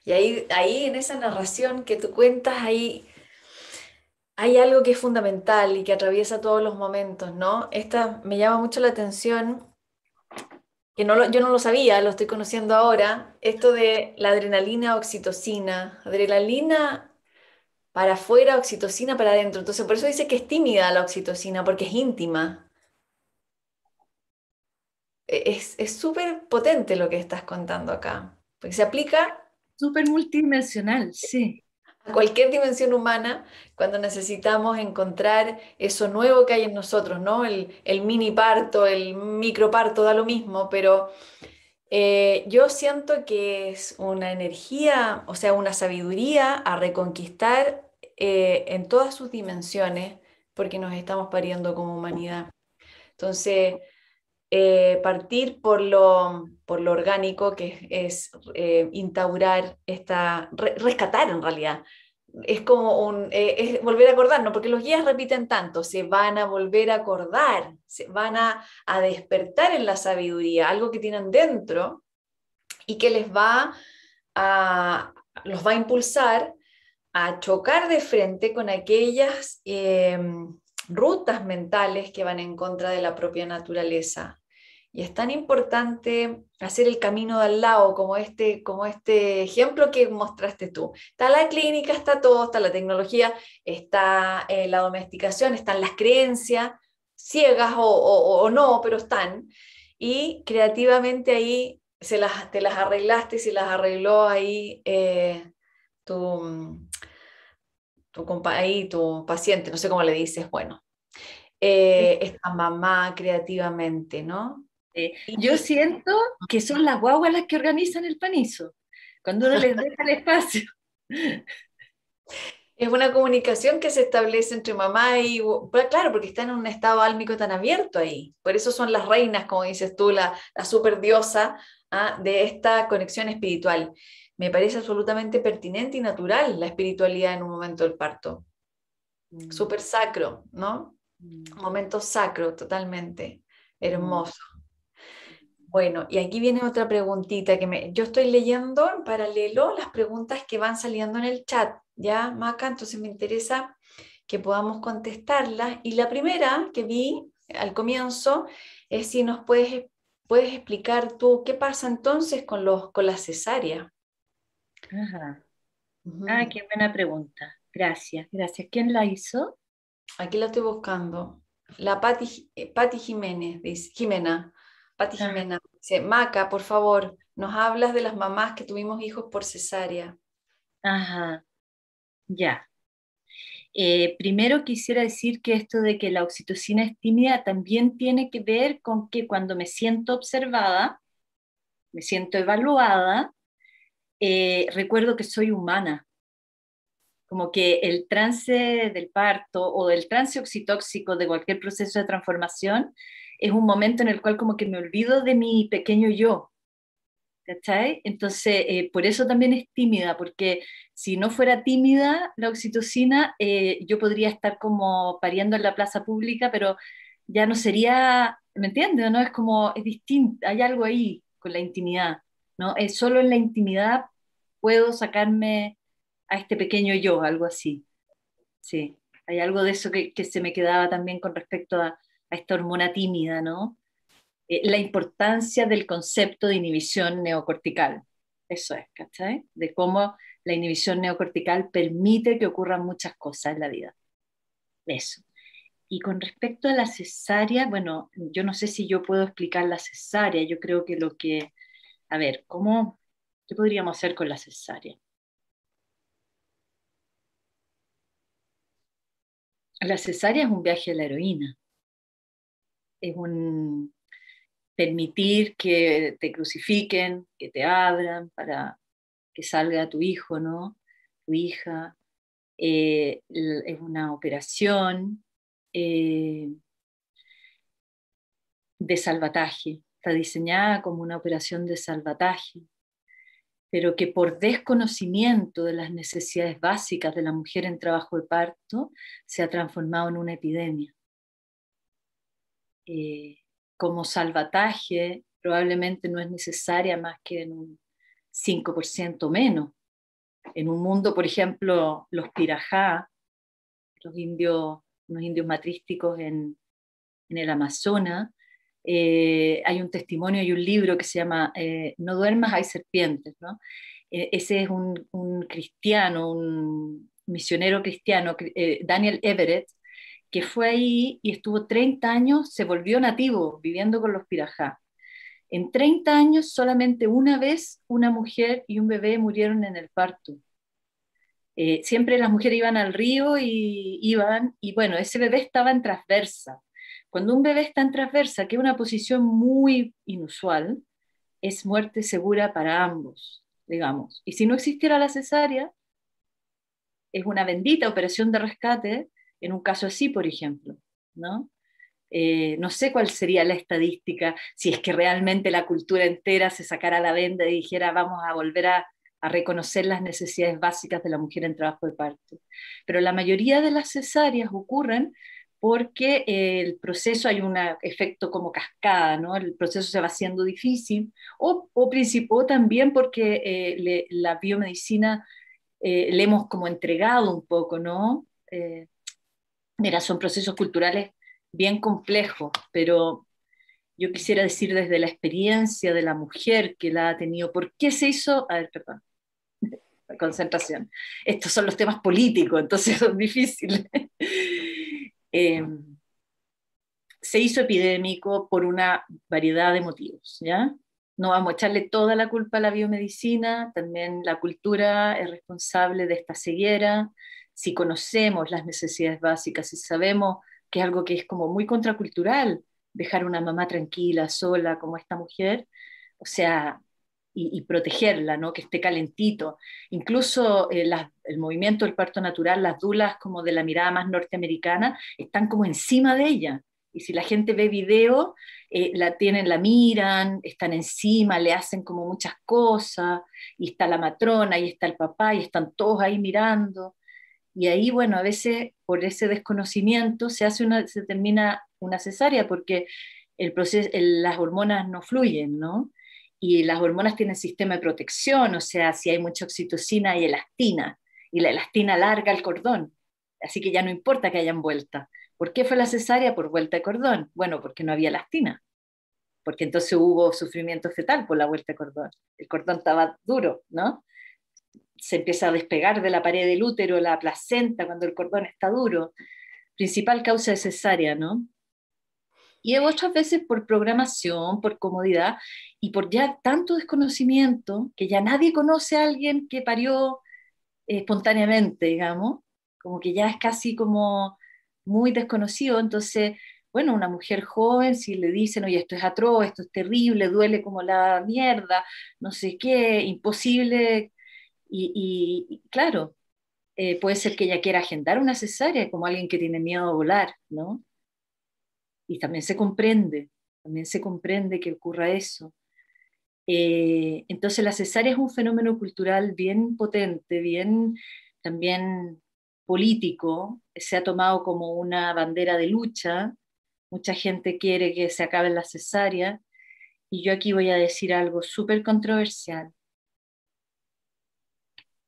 Y ahí, ahí en esa narración que tú cuentas, ahí hay algo que es fundamental y que atraviesa todos los momentos, ¿no? Esta me llama mucho la atención, que no yo no lo sabía, lo estoy conociendo ahora, esto de la adrenalina, oxitocina, adrenalina para afuera, oxitocina para adentro. Entonces, por eso dice que es tímida la oxitocina, porque es íntima. Es súper potente lo que estás contando acá, porque se aplica... Súper multidimensional, sí. A cualquier dimensión humana, cuando necesitamos encontrar eso nuevo que hay en nosotros, ¿no? El, mini parto, el micro parto, da lo mismo, pero eh, yo siento que es una energía, o sea, una sabiduría a reconquistar eh, en todas sus dimensiones, porque nos estamos pariendo como humanidad. Entonces, eh, partir por lo, por lo orgánico, que es, eh, instaurar esta, rescatar en realidad. Es como un, eh, volver a acordarnos, porque los guías repiten tanto, se van a volver a acordar, se van a, a despertar en la sabiduría, algo que tienen dentro y que les va a, los va a impulsar a chocar de frente con aquellas rutas mentales que van en contra de la propia naturaleza. Y es tan importante hacer el camino de al lado, como este, como este ejemplo que mostraste tú. Está la clínica, está todo, está la tecnología, está eh, la domesticación, están las creencias, ciegas o, no, pero están. Y creativamente ahí se las, te las arreglaste, se las arregló ahí eh, tu, tu, ahí, tu paciente, no sé cómo le dices, bueno, eh, esta mamá creativamente, ¿no? Yo siento que son las guaguas las que organizan el panizo, cuando uno les deja el espacio. Es una comunicación que se establece entre mamá y... Claro, porque están en un estado álmico tan abierto ahí. Por eso son las reinas, como dices tú, la, la super diosa ¿ah? de esta conexión espiritual. Me parece absolutamente pertinente y natural la espiritualidad en un momento del parto. Mm. Súper sacro, ¿no? Mm. Momento sacro, totalmente. Hermoso. Bueno, y aquí viene otra preguntita que me, yo estoy leyendo en paralelo las preguntas que van saliendo en el chat, ¿ya, Maca? Entonces me interesa que podamos contestarlas. Y la primera que vi al comienzo es si nos puedes, puedes explicar tú qué pasa entonces con, los, con la cesárea. Ajá. Ah, qué buena pregunta. Gracias, gracias. ¿Quién la hizo? Aquí la estoy buscando. La Pati, Pati Jiménez, dice, Jimena. Pati Jimena dice, Maca, por favor, nos hablas de las mamás que tuvimos hijos por cesárea. Ajá, ya. Eh, primero quisiera decir que esto de que la oxitocina es tímida también tiene que ver con que cuando me siento observada, me siento evaluada, eh, recuerdo que soy humana, como que el trance del parto o el trance oxitóxico de cualquier proceso de transformación es un momento en el cual como que me olvido de mi pequeño yo. ¿Cachai? Entonces, eh, por eso también es tímida, porque si no fuera tímida la oxitocina, eh, yo podría estar como pariendo en la plaza pública, pero ya no sería, ¿me entiendes? ¿No? Es como, es distinto, hay algo ahí con la intimidad, ¿no? Es solo en la intimidad puedo sacarme a este pequeño yo, algo así. Sí, hay algo de eso que, que se me quedaba también con respecto a, esta hormona tímida, ¿no? Eh, la importancia del concepto de inhibición neocortical. Eso es, ¿cachai? De cómo la inhibición neocortical permite que ocurran muchas cosas en la vida. Eso. Y con respecto a la cesárea, bueno, yo no sé si yo puedo explicar la cesárea, yo creo que lo que, a ver, ¿cómo, ¿qué podríamos hacer con la cesárea? La cesárea es un viaje a la heroína es un permitir que te crucifiquen, que te abran para que salga tu hijo, ¿no? Tu hija. Eh, es una operación eh, de salvataje, está diseñada como una operación de salvataje, pero que por desconocimiento de las necesidades básicas de la mujer en trabajo de parto se ha transformado en una epidemia. Eh, como salvataje probablemente no es necesaria más que en un 5% menos. En un mundo, por ejemplo, los pirajá, los indios, los indios matrísticos en, en el Amazonas, eh, hay un testimonio y un libro que se llama eh, No duermas, hay serpientes. ¿no? ese es un, un, cristiano, un misionero cristiano, Daniel Everett, que fue ahí y estuvo 30 años, se volvió nativo viviendo con los pirajá. En 30 años solamente una vez una mujer y un bebé murieron en el parto. Eh, siempre las mujeres iban al río y iban, y bueno, ese bebé estaba en transversa. Cuando un bebé está en transversa, que es una posición muy inusual, es muerte segura para ambos, digamos. Y si no existiera la cesárea, es una bendita operación de rescate en un caso así, por ejemplo, ¿no? Eh, no sé cuál sería la estadística si es que realmente la cultura entera se sacara la venda y dijera vamos a volver a, reconocer las necesidades básicas de la mujer en trabajo de parto. Pero la mayoría de las cesáreas ocurren porque el proceso hay un efecto como cascada, ¿no? El proceso se va haciendo difícil, o, o, también porque eh, la biomedicina eh, le hemos como entregado un poco, ¿no? Mira, son procesos culturales bien complejos, pero yo quisiera decir desde la experiencia de la mujer que la ha tenido, ¿por qué se hizo? A ver, perdón, concentración. Estos son los temas políticos, entonces son difíciles. Em, se hizo epidémico por una variedad de motivos, ¿ya? No vamos a echarle toda la culpa a la biomedicina, también la cultura es responsable de esta ceguera, si conocemos las necesidades básicas, si sabemos que es algo que es como muy contracultural, dejar una mamá tranquila, sola, como esta mujer, o sea, y, protegerla, ¿no? que esté calentito. Incluso eh, el movimiento del parto natural, las dulas como de la mirada más norteamericana, están como encima de ella. Y si la gente ve video, eh, la tienen, la miran, están encima, le hacen como muchas cosas, y está la matrona, y está el papá, y están todos ahí mirando. Y ahí, bueno, a veces por ese desconocimiento se hace una, se termina una cesárea porque el proceso, las hormonas no fluyen, ¿no? Y las hormonas tienen sistema de protección, o sea, si hay mucha oxitocina hay elastina, y la elastina larga el cordón, así que ya no importa que hayan vuelta. ¿Por qué fue la cesárea por vuelta de cordón? Bueno, porque no había elastina, porque entonces hubo sufrimiento fetal por la vuelta de cordón. El cordón estaba duro, ¿no? Se empieza a despegar de la pared del útero, la placenta, cuando el cordón está duro. Principal causa de cesárea, ¿no? y otras veces por programación, por comodidad y por ya tanto desconocimiento que ya nadie conoce a alguien que parió eh, espontáneamente, digamos, como que ya es casi como muy desconocido, entonces, bueno, una mujer joven, si le dicen, oye, esto es atroz, esto es terrible, duele como la mierda, no sé qué, imposible, y, claro, eh, puede ser que ella quiera agendar una cesárea como alguien que tiene miedo a volar, ¿no? y también se comprende, también se comprende que ocurra eso. Eh, entonces la cesárea es un fenómeno cultural bien potente, bien también político, se ha tomado como una bandera de lucha, mucha gente quiere que se acabe la cesárea, y yo aquí voy a decir algo súper controversial.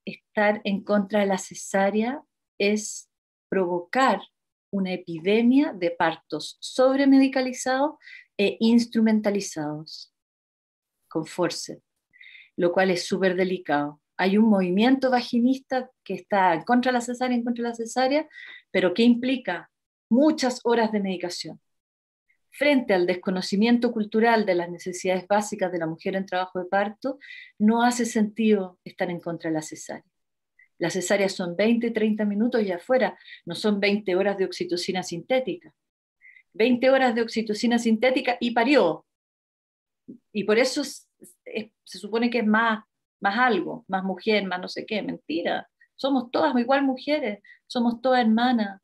Estar en contra de la cesárea es provocar una epidemia de partos sobremedicalizados e instrumentalizados con fuerza, lo cual es súper delicado. Hay un movimiento vaginista que está contra la cesárea, en contra de la cesárea, pero que implica muchas horas de medicación. Frente al desconocimiento cultural de las necesidades básicas de la mujer en trabajo de parto, no hace sentido estar en contra de la cesárea. Las cesáreas son 20, 30 minutos y afuera, no son 20 horas de oxitocina sintética. 20 horas de oxitocina sintética y parió. Y por eso se supone que es más, más algo, más mujer, más no sé qué, mentira. Somos todas igual mujeres, somos todas hermanas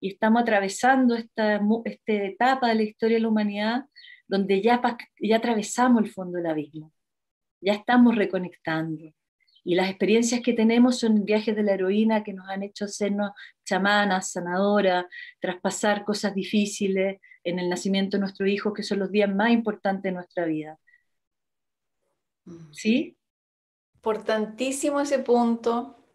y estamos atravesando esta, esta etapa de la historia de la humanidad donde ya, ya atravesamos el fondo del abismo, ya estamos reconectando y las experiencias que tenemos son viajes de la heroína que nos han hecho sernos chamanas, sanadoras, traspasar cosas difíciles en el nacimiento de nuestro hijo, que son los días más importantes de nuestra vida. Mm. ¿Sí? Importantísimo ese punto,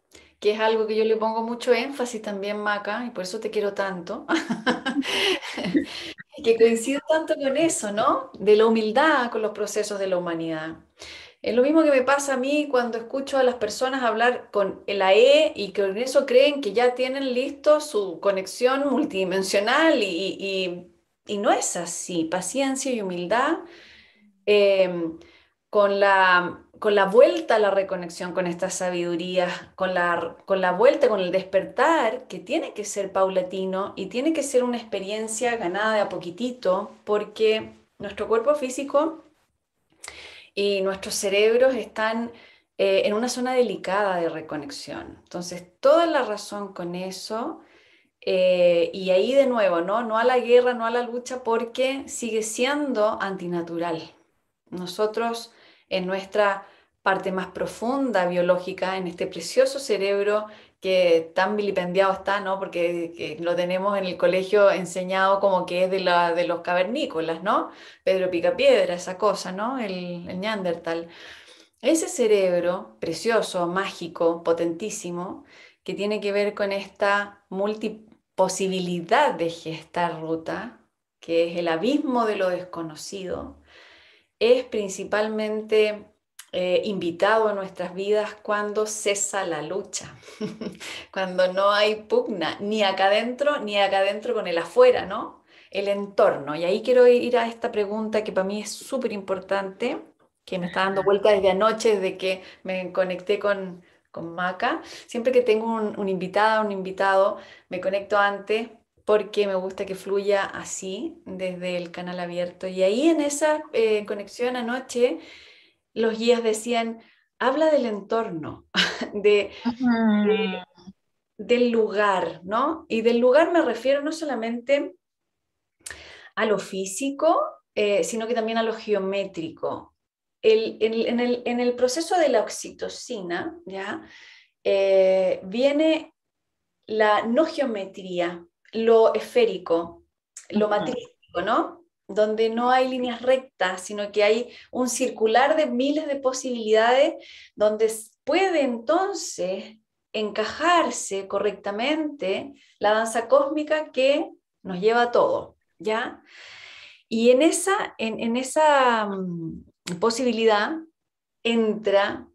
que es algo que yo le pongo mucho énfasis también, Maca, y por eso te quiero tanto. que coincido tanto con eso, ¿no? De la humildad con los procesos de la humanidad. Es lo mismo que me pasa a mí cuando escucho a las personas hablar con la E y que con eso creen que ya tienen listo su conexión multidimensional y, no es así. Paciencia y humildad em, con, la, con la vuelta a la reconexión con esta sabiduría, con la, con la vuelta, con el despertar, que tiene que ser paulatino y tiene que ser una experiencia ganada de a poquitito, porque nuestro cuerpo físico y nuestros cerebros están eh, en una zona delicada de reconexión. Entonces, toda la razón con eso. Eh, y ahí de nuevo, ¿no? no a la guerra, no a la lucha, porque sigue siendo antinatural. Nosotros en nuestra parte más profunda biológica, en este precioso cerebro que tan vilipendiado está, ¿no? Porque lo tenemos en el colegio enseñado como que es de, la, de los cavernícolas, ¿no? Pedro Picapiedra, esa cosa, ¿no? El, el Neandertal. Ese cerebro precioso, mágico, potentísimo, que tiene que ver con esta multiposibilidad de gestar ruta, que es el abismo de lo desconocido, es principalmente eh, invitado a nuestras vidas cuando cesa la lucha, cuando no hay pugna, ni acá adentro, ni acá adentro con el afuera, ¿no? El entorno. Y ahí quiero ir a esta pregunta que para mí es súper importante, que me está dando vuelta desde anoche, desde que me conecté con, con Maca. Siempre que tengo un, un invitada, un invitado, me conecto antes porque me gusta que fluya así, desde el canal abierto. Y ahí en esa eh, conexión anoche, los guías decían, habla del entorno, de, del lugar, ¿no? Y del lugar me refiero no solamente a lo físico, eh, sino que también a lo geométrico. en, el, proceso de la oxitocina, ¿ya? Eh, viene la no geometría, lo esférico, lo matrístico, ¿no? Donde no hay líneas rectas, sino que hay un circular de miles de posibilidades donde puede entonces encajarse correctamente la danza cósmica que nos lleva a todo, ¿ya? Y en esa, en, esa mm, posibilidad entra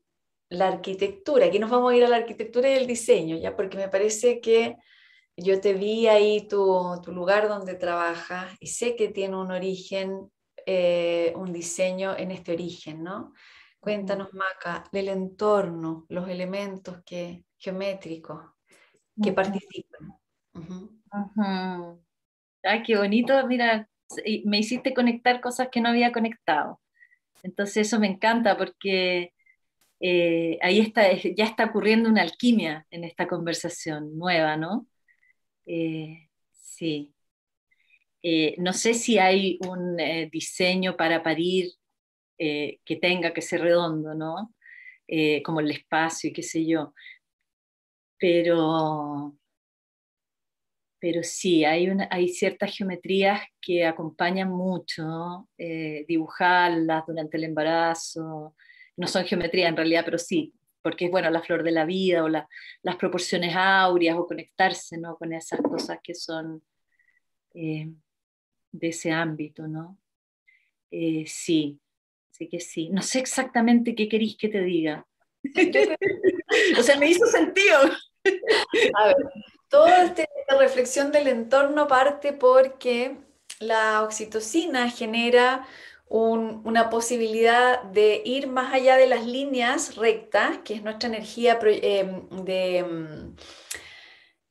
la arquitectura. Aquí nos vamos a ir a la arquitectura y el diseño, ¿ya? Porque me parece que yo te vi ahí tu, tu lugar donde trabajas y sé que tiene un origen, eh, un diseño en este origen, ¿no? Cuéntanos, Maca, del entorno, los elementos que, geométricos que participan. Ay, qué bonito, mira, me hiciste conectar cosas que no había conectado. Entonces eso me encanta porque eh, ahí está, ya está ocurriendo una alquimia en esta conversación nueva, ¿no? Eh, sí. Eh, no sé si hay un eh, diseño para parir que tenga que ser redondo, ¿no? como el espacio y qué sé yo. Pero, pero sí, hay, hay ciertas geometrías que acompañan mucho, dibujarlas durante el embarazo. No son geometrías en realidad, pero sí, porque es bueno la flor de la vida o las proporciones áureas o conectarse ¿no? con esas cosas que son eh, de ese ámbito, ¿no? Eh, sí, sí que sí. No sé exactamente qué queréis que te diga. o sea, me hizo sentido. Toda esta reflexión del entorno parte porque la oxitocina genera una posibilidad de ir más allá de las líneas rectas, que es nuestra energía em, de, em,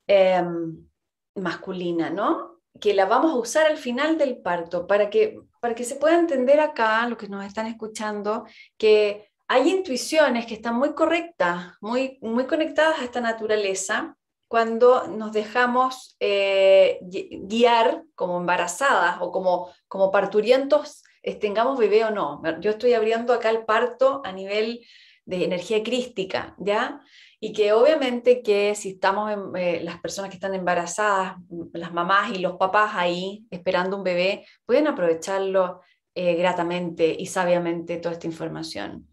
em, masculina, ¿no? Que la vamos a usar al final del parto para que, para que se pueda entender acá, los que nos están escuchando, que hay intuiciones que están muy correctas, muy, muy conectadas a esta naturaleza, cuando nos dejamos eh, guiar como embarazadas o como, como parturientos tengamos bebé o no. Yo estoy abriendo acá el parto a nivel de energía crística, ¿ya? Y que obviamente que si estamos en, eh, las personas que están embarazadas, las mamás y los papás ahí esperando un bebé, pueden aprovecharlo eh, gratamente y sabiamente toda esta información.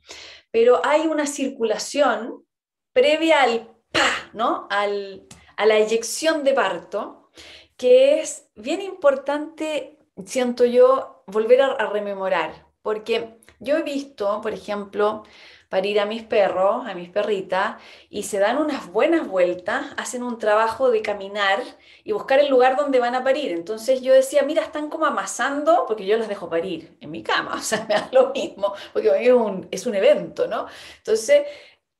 Pero hay una circulación previa al pa, ¿no? Al, a la eyección de parto, que es bien importante, siento yo, volver a, rememorar, porque yo he visto, por ejemplo, parir a mis perros, a mis perritas, y se dan unas buenas vueltas, hacen un trabajo de caminar y buscar el lugar donde van a parir. Entonces yo decía, mira, están como amasando, porque yo los dejo parir en mi cama, o sea, me da lo mismo, porque es un, es un evento, ¿no? Entonces,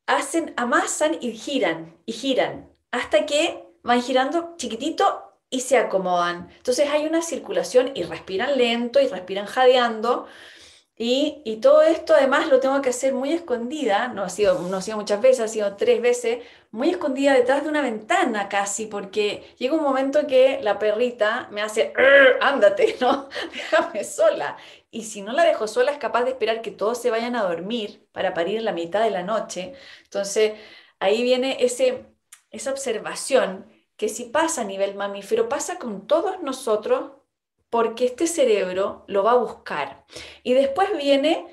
hacen, amasan y giran, y giran, hasta que van girando chiquitito y se acomodan. Entonces hay una circulación y respiran lento y respiran jadeando. Y, todo esto además lo tengo que hacer muy escondida, no ha, sido, no ha sido muchas veces, ha sido tres veces, muy escondida detrás de una ventana casi, porque llega un momento que la perrita me hace, ándate, ¿no? Déjame sola. Y si no la dejo sola es capaz de esperar que todos se vayan a dormir para parir en la mitad de la noche. Entonces ahí viene ese, esa observación que si pasa a nivel mamífero, pasa con todos nosotros porque este cerebro lo va a buscar. Y después viene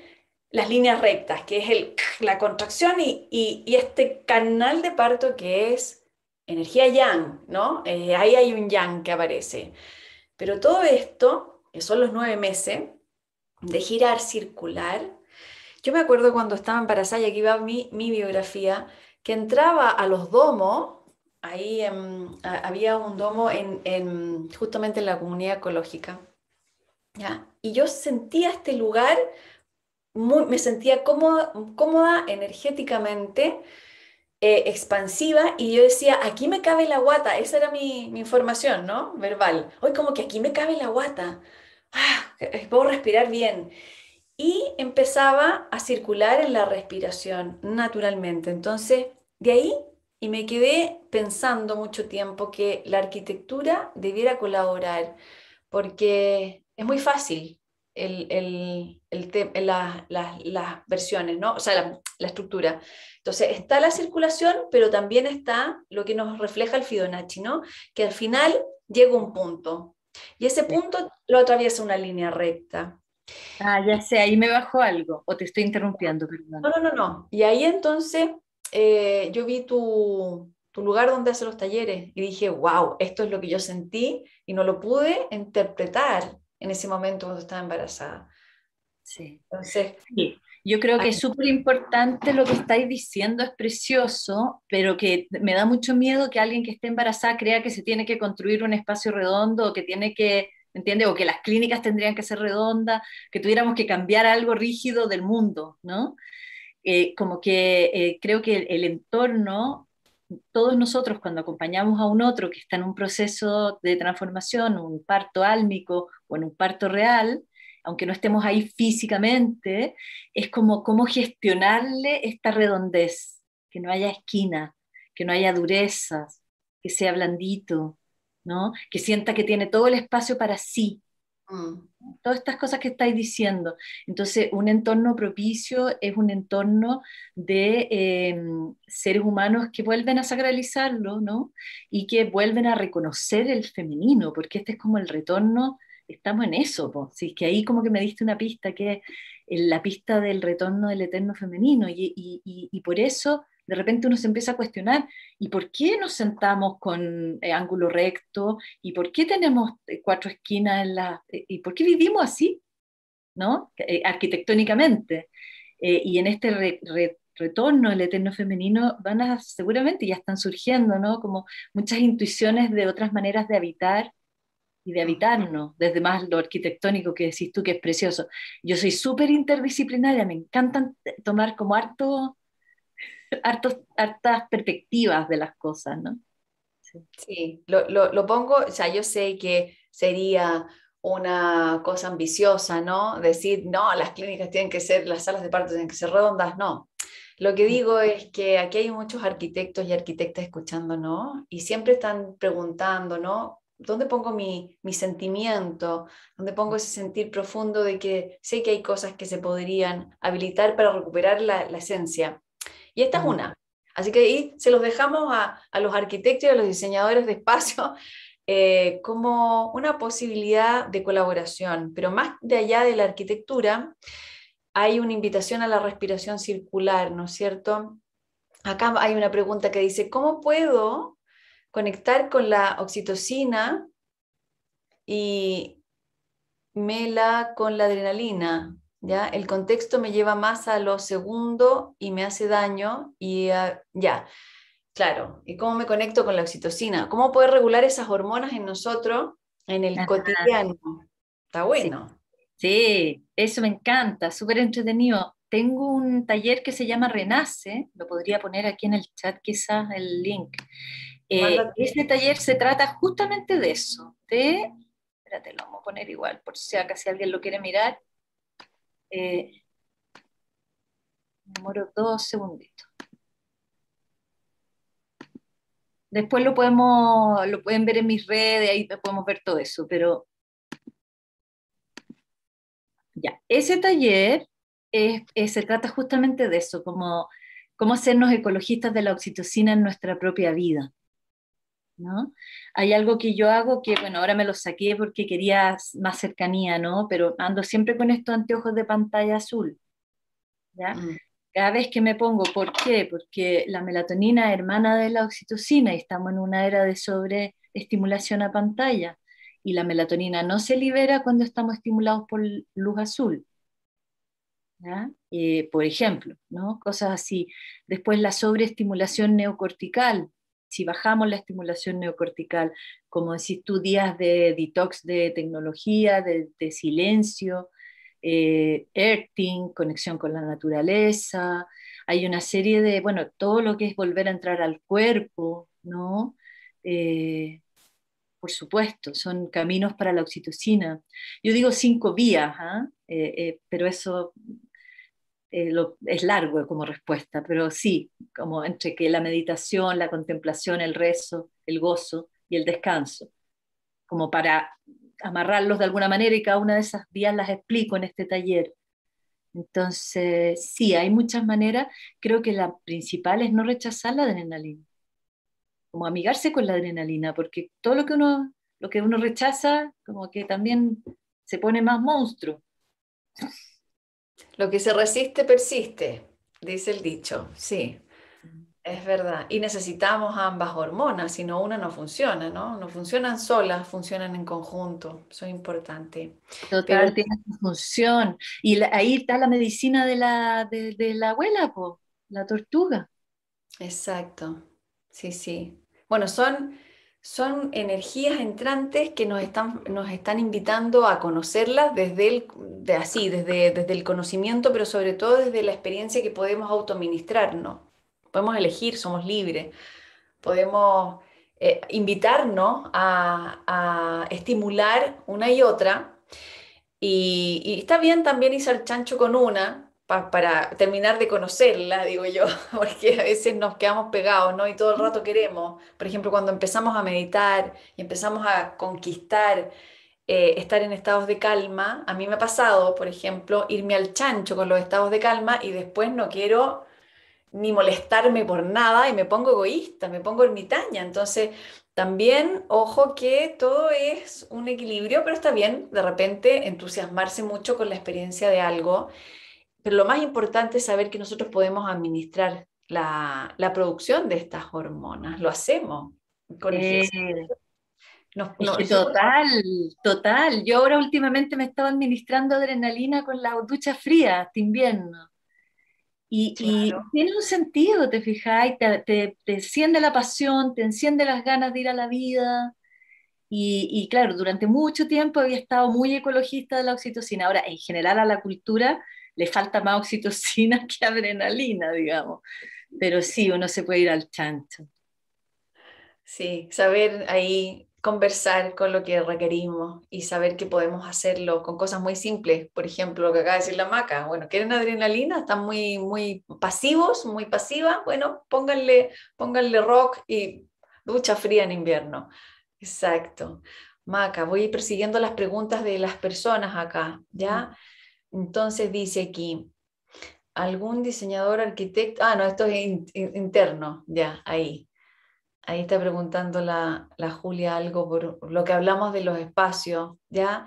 las líneas rectas, que es el, la contracción y, este canal de parto que es energía yang, ¿no? Eh, ahí hay un yang que aparece. Pero todo esto, que son los nueve meses de girar circular, yo me acuerdo cuando estaba embarazada, y aquí va mi, mi biografía, que entraba a los domos ahí había un domo en, justamente en la comunidad ecológica. ¿ya? Y yo sentía este lugar, me sentía cómoda, cómoda energéticamente eh, expansiva y yo decía, aquí me cabe la guata, esa era mi, información, ¿no? Verbal. Hoy como que aquí me cabe la guata, ah, puedo respirar bien. Y empezaba a circular en la respiración naturalmente. Entonces, de ahí, y me quedé pensando mucho tiempo que la arquitectura debiera colaborar, porque es muy fácil el, el, el las versiones, ¿no? O sea, la, la, estructura. Entonces, está la circulación, pero también está lo que nos refleja el Fibonacci, ¿no? Que al final llega un punto. Y ese punto lo atraviesa una línea recta. Ah, ya sé, ahí me bajó algo, o te estoy interrumpiendo, perdón. No, no, no, no. Y ahí entonces eh, yo vi tu, tu lugar donde hace los talleres y dije, wow, esto es lo que yo sentí y no lo pude interpretar en ese momento cuando estaba embarazada. Sí. Entonces, sí. Yo creo que es súper importante lo que estáis diciendo, es precioso, pero que me da mucho miedo que alguien que esté embarazada crea que se tiene que construir un espacio redondo que tiene que, ¿entiendes? O que las clínicas tendrían que ser redondas, que tuviéramos que cambiar algo rígido del mundo, ¿no? Eh, como que eh, creo que el entorno todos nosotros cuando acompañamos a un otro que está en un proceso de transformación, un parto álmico o en un parto real, aunque no estemos ahí físicamente, es como cómo gestionarle esta redondez, que no haya esquina, que no haya durezas, que sea blandito, ¿no? que sienta que tiene todo el espacio para sí, Mm. Todas estas cosas que estáis diciendo. Entonces, un entorno propicio es un entorno de em, seres humanos que vuelven a sacralizarlo, ¿no? Y que vuelven a reconocer el femenino, porque este es como el retorno, estamos en eso, pues. Sí, que ahí como que me diste una pista, que es la pista del retorno del eterno femenino, y, y por eso de repente uno se empieza a cuestionar, ¿y por qué nos sentamos con eh, ángulo recto? ¿Y por qué tenemos eh, cuatro esquinas en la... Eh, ¿Y por qué vivimos así? ¿No? arquitectónicamente. y en este retorno al eterno femenino van a, seguramente ya están surgiendo, ¿no? Como muchas intuiciones de otras maneras de habitar y de habitarnos, desde más lo arquitectónico que decís tú, que es precioso. Yo soy súper interdisciplinaria, me encantan tomar como harto hartas perspectivas de las cosas, ¿no? Sí, lo, lo, pongo, o sea, yo sé que sería una cosa ambiciosa, ¿no? Decir, no, las clínicas tienen que ser, las salas de parto tienen que ser redondas, no. Lo que digo es que aquí hay muchos arquitectos y arquitectas escuchando, ¿no? Y siempre están preguntando, ¿no? ¿Dónde pongo mi, mi sentimiento? ¿Dónde pongo ese sentir profundo de que sé que hay cosas que se podrían habilitar para recuperar la, la esencia? Y esta es una. Así que ahí se los dejamos a, los arquitectos y a los diseñadores de espacio eh, como una posibilidad de colaboración. Pero más de allá de la arquitectura, hay una invitación a la respiración circular, ¿no es cierto? Acá hay una pregunta que dice, ¿cómo puedo conectar con la oxitocina y mela con la adrenalina? ¿Ya? El contexto me lleva más a lo segundo y me hace daño y ya, claro. ¿Y cómo me conecto con la oxitocina? ¿Cómo poder regular esas hormonas en nosotros en el cotidiano? Está bueno. Sí. eso me encanta, súper entretenido. Tengo un taller que se llama Renace, lo podría poner aquí en el chat quizás el link. Eh, este taller se trata justamente de eso, de, espérate, lo vamos a poner igual, por si acaso alguien lo quiere mirar, eh, demoro dos segunditos. Después lo podemos, lo pueden ver en mis redes, ahí podemos ver todo eso, pero ya, ese taller se trata justamente de eso, como cómo hacernos ecologistas de la oxitocina en nuestra propia vida. ¿No? Hay algo que yo hago que, bueno, ahora me lo saqué porque quería más cercanía, ¿no? Pero ando siempre con estos anteojos de pantalla azul, ¿ya? Mm. Cada vez que me pongo, ¿por qué? Porque la melatonina es hermana de la oxitocina y estamos en una era de sobreestimulación a pantalla y la melatonina no se libera cuando estamos estimulados por luz azul. ¿ya? Eh, por ejemplo, ¿no? cosas así. Después la sobreestimulación neocortical, si bajamos la estimulación neocortical, como decís tú, días de detox de tecnología, de, silencio, eh, earthing, conexión con la naturaleza, hay una serie de, bueno, todo lo que es volver a entrar al cuerpo, ¿no? Eh, por supuesto, son caminos para la oxitocina. Yo digo cinco vías, ¿ah? eh, eh, pero eso es largo como respuesta, pero sí, como entre que la meditación, la contemplación, el rezo, el gozo y el descanso, como para amarrarlos de alguna manera y cada una de esas vías las explico en este taller. Entonces, sí, hay muchas maneras. Creo que la principal es no rechazar la adrenalina, como amigarse con la adrenalina, porque todo lo que uno, lo que uno rechaza, como que también se pone más monstruo. Lo que se resiste persiste, dice el dicho, sí. Es verdad. Y necesitamos ambas hormonas, si no una no funciona, ¿no? No funcionan solas, funcionan en conjunto. Eso es importante. Total, tiene su función. Y ahí está la medicina de la, de, la abuela, po, la tortuga. Exacto. Sí, sí. Bueno, son, son energías entrantes que nos están, nos están invitando a conocerlas desde el, de así, desde, desde el conocimiento, pero sobre todo desde la experiencia que podemos autoministrarnos podemos elegir, somos libres, podemos eh, invitarnos a, estimular una y otra. Y, está bien también irse al chancho con una para terminar de conocerla, digo yo, porque a veces nos quedamos pegados, ¿no? Y todo el rato queremos. Por ejemplo, cuando empezamos a meditar y empezamos a conquistar eh, estar en estados de calma, a mí me ha pasado, por ejemplo, irme al chancho con los estados de calma y después no quiero ni molestarme por nada y me pongo egoísta, me pongo ermitaña. Entonces, también, ojo que todo es un equilibrio, pero está bien de repente entusiasmarse mucho con la experiencia de algo. Pero lo más importante es saber que nosotros podemos administrar la, producción de estas hormonas. Lo hacemos con eh, total, total. Yo ahora últimamente me estaba administrando adrenalina con la ducha fría este invierno. Y, tiene un sentido, te fijáis, te, te, enciende la pasión, te enciende las ganas de ir a la vida. Y, claro, durante mucho tiempo había estado muy ecologista de la oxitocina. Ahora, en general a la cultura le falta más oxitocina que adrenalina, digamos. Pero sí, uno se puede ir al chancho. Sí, saber ahí conversar con lo que requerimos y saber que podemos hacerlo con cosas muy simples. Por ejemplo, lo que acaba de decir la maca. Bueno, ¿quieren adrenalina? Están muy, muy pasivos, muy pasivas. Bueno, pónganle, pónganle rock y ducha fría en invierno. Exacto. Maca, voy persiguiendo las preguntas de las personas acá, ¿ya? Entonces dice aquí, ¿algún diseñador, arquitecto? Ah, no, esto es interno, ya, ahí. Ahí está preguntando la, Julia algo por lo que hablamos de los espacios, ¿ya?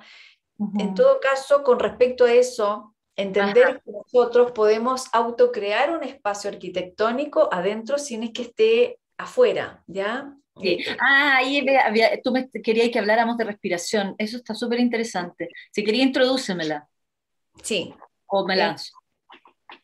En todo caso, con respecto a eso, entender que nosotros podemos autocrear un espacio arquitectónico adentro sin que esté afuera, ¿ya? Sí. Ah, ahí tú me querías que habláramos de respiración. Eso está súper interesante. Si quería, introdúcemela. Sí. O me lanzo.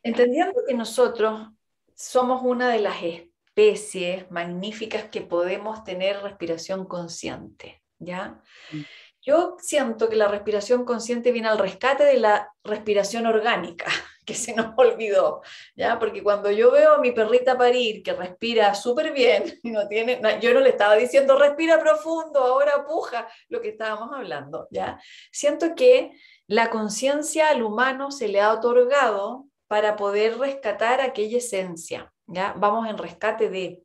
entendiendo que nosotros somos una de las especies magníficas que podemos tener respiración consciente, ¿ya? Mm. Yo siento que la respiración consciente viene al rescate de la respiración orgánica, que se nos olvidó, ¿ya? Porque cuando yo veo a mi perrita parir, que respira súper bien, y no tiene, yo no le estaba diciendo respira profundo, ahora puja, lo que estábamos hablando, ¿ya? Siento que la conciencia al humano se le ha otorgado para poder rescatar aquella esencia, ¿ya? Vamos en rescate de.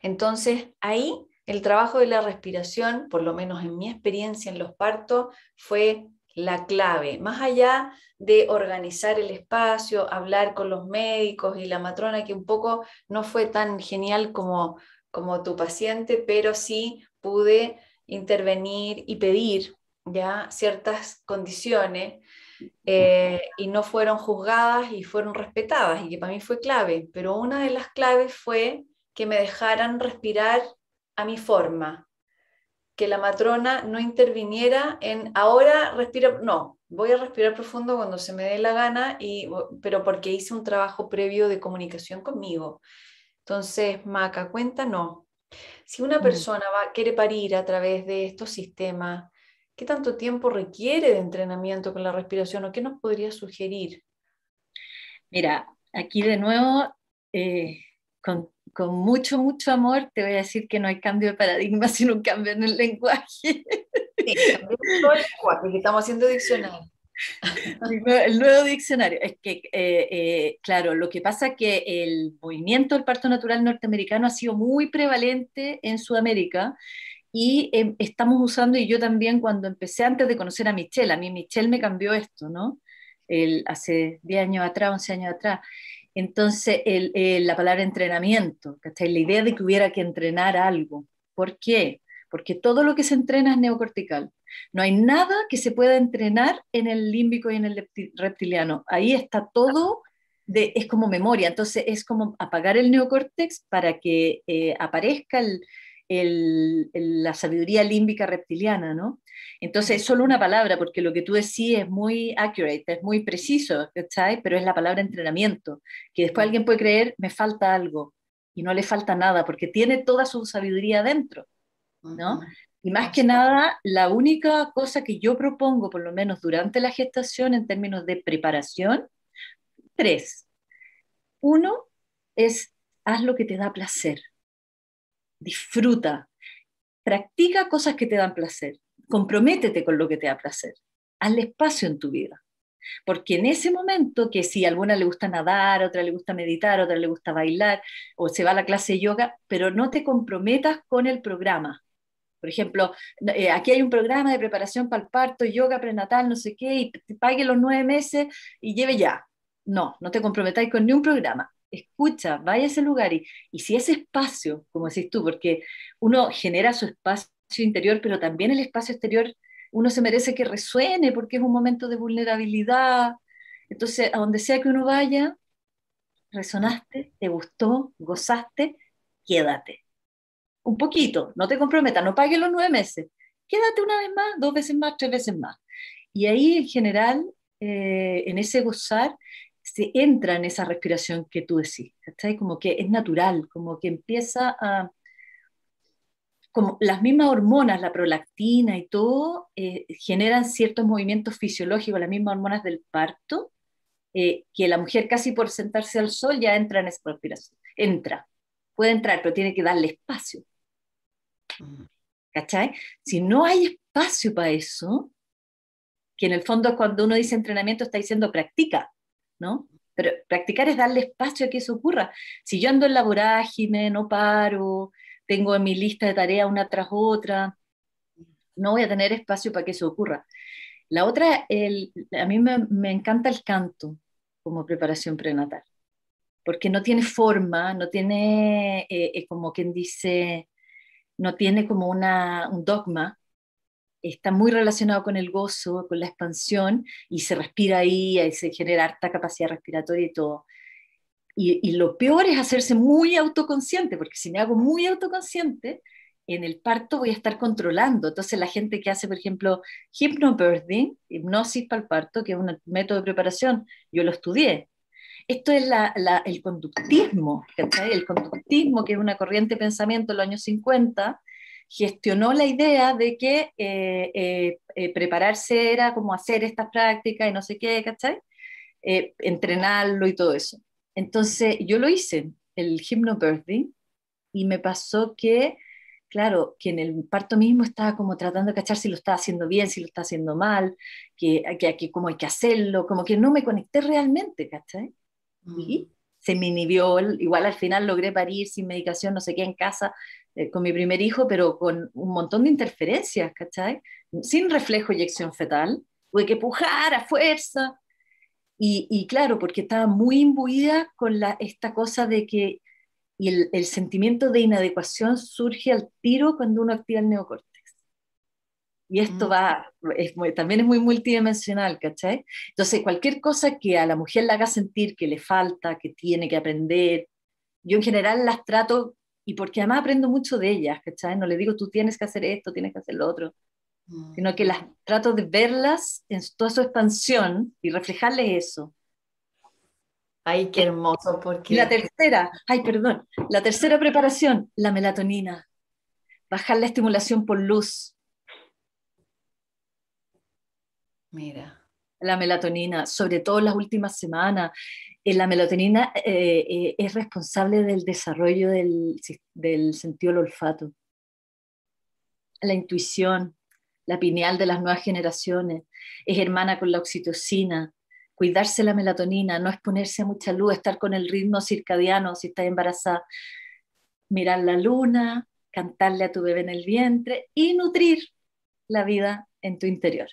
Entonces, ahí el trabajo de la respiración, por lo menos en mi experiencia en los partos, fue la clave, más allá de organizar el espacio, hablar con los médicos y la matrona, que un poco no fue tan genial como, como tu paciente, pero sí pude intervenir y pedir ya ciertas condiciones eh, y no fueron juzgadas y fueron respetadas, y que para mí fue clave. Pero una de las claves fue que me dejaran respirar a mi forma, que la matrona no interviniera en ahora respira, no, voy a respirar profundo cuando se me dé la gana, y, pero porque hice un trabajo previo de comunicación conmigo. Entonces, Maca, cuenta no. Si una mm. persona va, quiere parir a través de estos sistemas, ¿Qué tanto tiempo requiere de entrenamiento con la respiración o qué nos podría sugerir? Mira, aquí de nuevo, eh, con, con, mucho, mucho amor, te voy a decir que no hay cambio de paradigma, sino un cambio en el lenguaje. Sí, el lenguaje, estamos haciendo diccionario. El nuevo diccionario. Es que, eh, eh, claro, lo que pasa es que el movimiento del parto natural norteamericano ha sido muy prevalente en Sudamérica y em, estamos usando, y yo también cuando empecé antes de conocer a Michelle, a mí Michelle me cambió esto, ¿no? El, hace 10 años atrás, 11 años atrás. Entonces, el, la palabra entrenamiento, ¿cachai? La idea de que hubiera que entrenar algo. ¿Por qué? Porque todo lo que se entrena es neocortical. No hay nada que se pueda entrenar en el límbico y en el reptiliano. Ahí está todo, de, es como memoria. Entonces, es como apagar el neocórtex para que eh, aparezca el, la sabiduría límbica reptiliana, ¿no? Entonces es solo una palabra, porque lo que tú decís es muy accurate, es muy preciso, ¿cachai? Pero es la palabra entrenamiento, que después alguien puede creer, me falta algo, y no le falta nada, porque tiene toda su sabiduría dentro, ¿no? Y más que nada, la única cosa que yo propongo, por lo menos durante la gestación, en términos de preparación, tres. Uno es, haz lo que te da placer disfruta, practica cosas que te dan placer, comprométete con lo que te da placer, hazle espacio en tu vida. Porque en ese momento, que si a alguna le gusta nadar, a otra le gusta meditar, a otra le gusta bailar, o se va a la clase de yoga, pero no te comprometas con el programa. Por ejemplo, eh, aquí hay un programa de preparación para el parto, yoga prenatal, no sé qué, y te pague los nueve meses y lleve ya. No, no te comprometáis con ningún programa escucha, vaya a ese lugar y, y si ese espacio, como decís tú, porque uno genera su espacio interior, pero también el espacio exterior, uno se merece que resuene porque es un momento de vulnerabilidad. Entonces, a donde sea que uno vaya, resonaste, te gustó, gozaste, quédate. Un poquito, no te comprometas, no pagues los nueve meses. Quédate una vez más, dos veces más, tres veces más. Y ahí, en general, eh, en ese gozar, se entra en esa respiración que tú decís, ¿cachai? Como que es natural, como que empieza a... Como las mismas hormonas, la prolactina y todo, eh, generan ciertos movimientos fisiológicos, las mismas hormonas del parto, eh, que la mujer casi por sentarse al sol ya entra en esa respiración. Entra, puede entrar, pero tiene que darle espacio. ¿Cachai? Si no hay espacio para eso, que en el fondo cuando uno dice entrenamiento está diciendo practica, ¿no? Pero practicar es darle espacio a que eso ocurra. Si yo ando en la vorágine, no paro, tengo en mi lista de tareas una tras otra, no voy a tener espacio para que eso ocurra. La otra, a mí me, encanta el canto como preparación prenatal, porque no tiene forma, no tiene, eh, como quien dice, no tiene como un dogma, está muy relacionado con el gozo, con la expansión, y se respira ahí, y se genera harta capacidad respiratoria y todo. Y, lo peor es hacerse muy autoconsciente, porque si me hago muy autoconsciente, en el parto voy a estar controlando. Entonces la gente que hace, por ejemplo, hypnobirthing, hipnosis para el parto, que es un método de preparación, yo lo estudié. Esto es el conductismo, el conductismo, que es una corriente de pensamiento en los años 50, gestionó la idea de que eh, eh, eh, prepararse era como hacer estas prácticas y no sé qué, ¿cachai? entrenarlo y todo eso. Entonces yo lo hice, el hypnobirthing, y me pasó que, claro, que en el parto mismo estaba como tratando de cachar si lo estaba haciendo bien, si lo estaba haciendo mal, que, que, que cómo hay que hacerlo, como que no me conecté realmente, ¿cachai? Y mm. se me inhibió, igual al final logré parir sin medicación, no sé qué, en casa, eh, con mi primer hijo, pero con un montón de interferencias, ¿cachai? Sin reflejo eyección fetal, tuve que pujar a fuerza. Y, y claro, porque estaba muy imbuida con la, esta cosa de que y el, el, sentimiento de inadecuación surge al tiro cuando uno activa el neocórtex. Y esto mm. va, es también es muy multidimensional, ¿cachai? Entonces, cualquier cosa que a la mujer le haga sentir que le falta, que tiene que aprender, yo en general las trato y porque además aprendo mucho de ellas, ¿cachai? No le digo tú tienes que hacer esto, tienes que hacer lo otro, mm. sino que las trato de verlas en toda su expansión y reflejarles eso. Ay, qué hermoso, porque... La tercera, ay, perdón, la tercera preparación, la melatonina. Bajar la estimulación por luz. Mira. La melatonina, sobre todo en las últimas semanas. Eh, la melatonina eh, eh, es responsable del desarrollo del, del sentido del olfato, la intuición, la pineal de las nuevas generaciones, es hermana con la oxitocina, cuidarse la melatonina, no exponerse a mucha luz, estar con el ritmo circadiano si estás embarazada, mirar la luna, cantarle a tu bebé en el vientre y nutrir la vida en tu interior.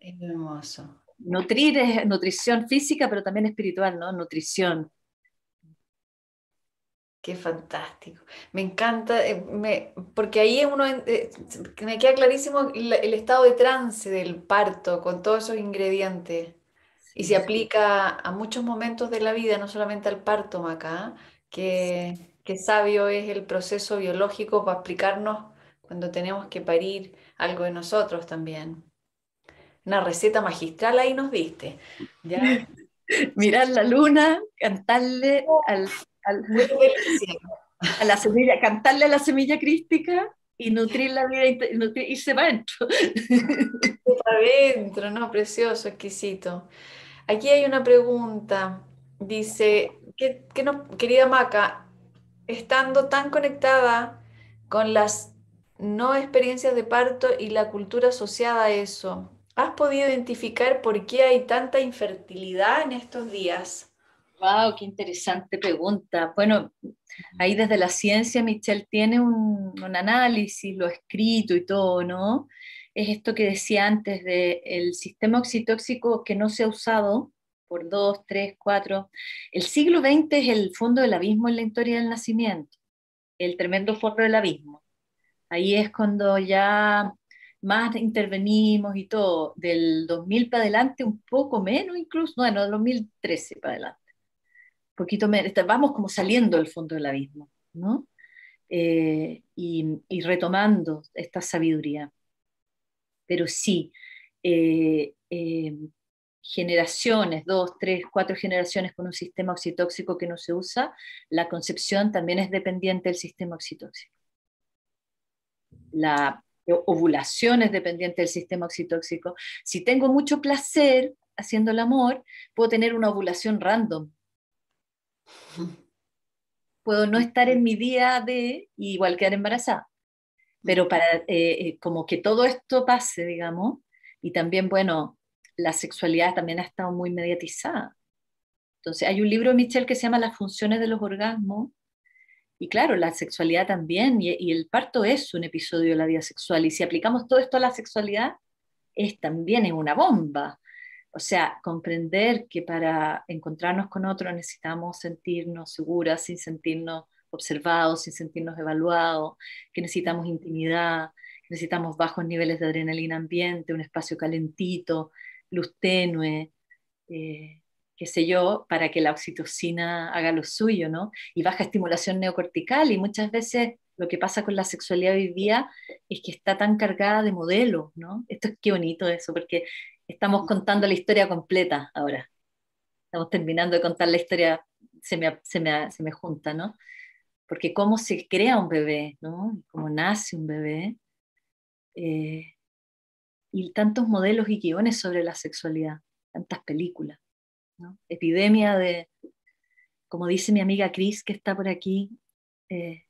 Es hermoso. Nutrir es nutrición física, pero también espiritual, ¿no? Nutrición. Qué fantástico. Me encanta, eh, porque ahí uno, eh, me queda clarísimo el, estado de trance del parto con todos esos ingredientes. y se aplica a muchos momentos de la vida, no solamente al parto, Maca, que, que sabio es el proceso biológico para explicarnos cuando tenemos que parir algo de nosotros también. Una receta magistral ahí nos diste. Mirar la luna, cantarle al, a la semilla, cantarle a la semilla crística y nutrir la vida, y irse para adentro. Para adentro, ¿no? Precioso, exquisito. Aquí hay una pregunta. Dice, que, no, querida Maca, estando tan conectada con las no experiencias de parto y la cultura asociada a eso, ¿has podido identificar por qué hay tanta infertilidad en estos días? Wow, qué interesante pregunta. Bueno, ahí desde la ciencia Michelle tiene un, análisis, lo escrito y todo, ¿no? Es esto que decía antes de el sistema oxitóxico que no se ha usado por dos, tres, cuatro. El siglo XX es el fondo del abismo en la historia del nacimiento, el tremendo fondo del abismo. Ahí es cuando ya más intervenimos y todo, del 2000 para adelante, un poco menos incluso, bueno, del 2013 para adelante. Un poquito menos, vamos como saliendo del fondo del abismo, ¿no? Eh, y, retomando esta sabiduría. Pero sí, eh, eh, generaciones, dos, tres, cuatro generaciones con un sistema oxitóxico que no se usa, la concepción también es dependiente del sistema oxitóxico. La ovulación es dependiente del sistema oxitóxico. Si tengo mucho placer haciendo el amor, puedo tener una ovulación random. Puedo no estar en mi día de igual quedar embarazada. Pero para eh, eh, como que todo esto pase, digamos, y también, bueno, la sexualidad también ha estado muy mediatizada. Entonces, hay un libro de Michelle que se llama Las funciones de los orgasmos, y claro, la sexualidad también, y, el parto es un episodio de la vida sexual, y si aplicamos todo esto a la sexualidad, es también es una bomba. O sea, comprender que para encontrarnos con otro necesitamos sentirnos seguras, sin sentirnos observados, sin sentirnos evaluados, que necesitamos intimidad, necesitamos bajos niveles de adrenalina ambiente, un espacio calentito, luz tenue, eh, qué sé yo, para que la oxitocina haga lo suyo, ¿no? Y baja estimulación neocortical y muchas veces lo que pasa con la sexualidad hoy día es que está tan cargada de modelos, ¿no? Esto es qué bonito eso, porque estamos contando la historia completa ahora. Estamos terminando de contar la historia, se me, se me, se me junta, ¿no? Porque cómo se crea un bebé, ¿no? Cómo nace un bebé. Eh, y tantos modelos y guiones sobre la sexualidad, tantas películas. Epidemia de, como dice mi amiga Cris, que está por aquí, eh,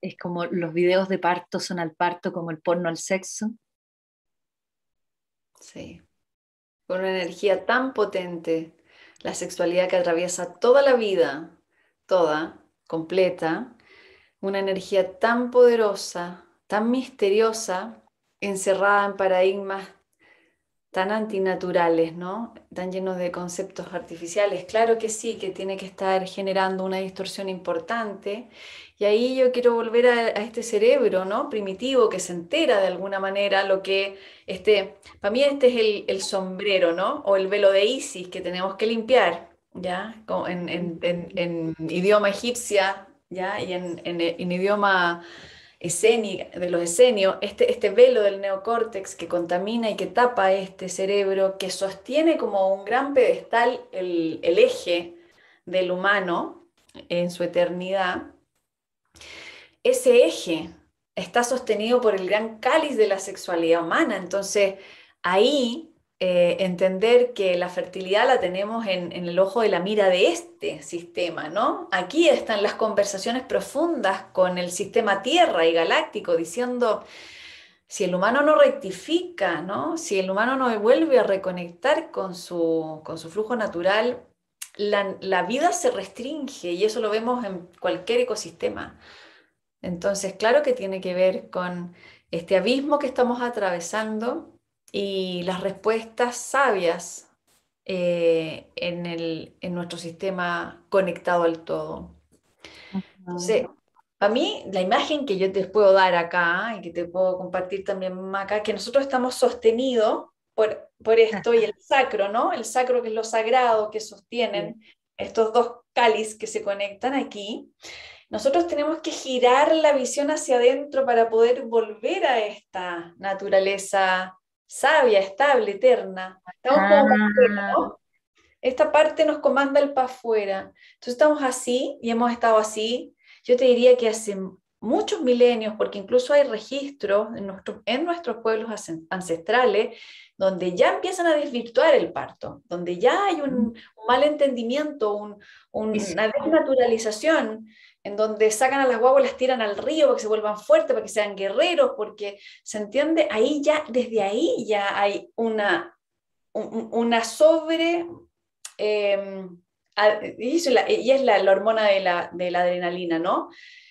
es como los videos de parto son al parto como el porno al sexo. Sí, con una energía tan potente, la sexualidad que atraviesa toda la vida, toda, completa, una energía tan poderosa, tan misteriosa, encerrada en paradigmas tan antinaturales, ¿no? Tan llenos de conceptos artificiales. Claro que sí, que tiene que estar generando una distorsión importante. Y ahí yo quiero volver a, este cerebro, ¿no? Primitivo que se entera de alguna manera lo que, este, para mí este es el, sombrero, ¿no? O el velo de Isis que tenemos que limpiar, ¿ya? En, en, idioma egipcia, ¿ya? Y en idioma de los esenios, este, este velo del neocórtex que contamina y que tapa este cerebro, que sostiene como un gran pedestal el, el eje del humano en su eternidad, ese eje está sostenido por el gran cáliz de la sexualidad humana. Entonces, ahí eh, entender que la fertilidad la tenemos en, el ojo de la mira de este sistema, ¿no? Aquí están las conversaciones profundas con el sistema Tierra y galáctico diciendo, si el humano no rectifica, ¿no? Si el humano no vuelve a reconectar con su, con su flujo natural, la, la vida se restringe y eso lo vemos en cualquier ecosistema. Entonces, claro que tiene que ver con este abismo que estamos atravesando y las respuestas sabias eh, en, el, en, nuestro sistema conectado al todo. Entonces, para mí, la imagen que yo te puedo dar acá y que te puedo compartir también acá, que nosotros estamos sostenidos por, por esto y el sacro, ¿no? El sacro que es lo sagrado que sostienen estos dos cáliz que se conectan aquí. Nosotros tenemos que girar la visión hacia adentro para poder volver a esta naturaleza sabia, estable, eterna. Ah. Esta parte nos comanda el para afuera. Entonces estamos así y hemos estado así. Yo te diría que hace muchos milenios, porque incluso hay registros en, en nuestros pueblos ancestrales donde ya empiezan a desvirtuar el parto, donde ya hay un, mm. mal entendimiento, un, una desnaturalización en donde sacan a las guaguas, las tiran al río para que se vuelvan fuertes, para que sean guerreros, porque se entiende, ahí ya, desde ahí ya hay una, una sobre... Em, y, es la, hormona de la, de la, adrenalina, ¿no?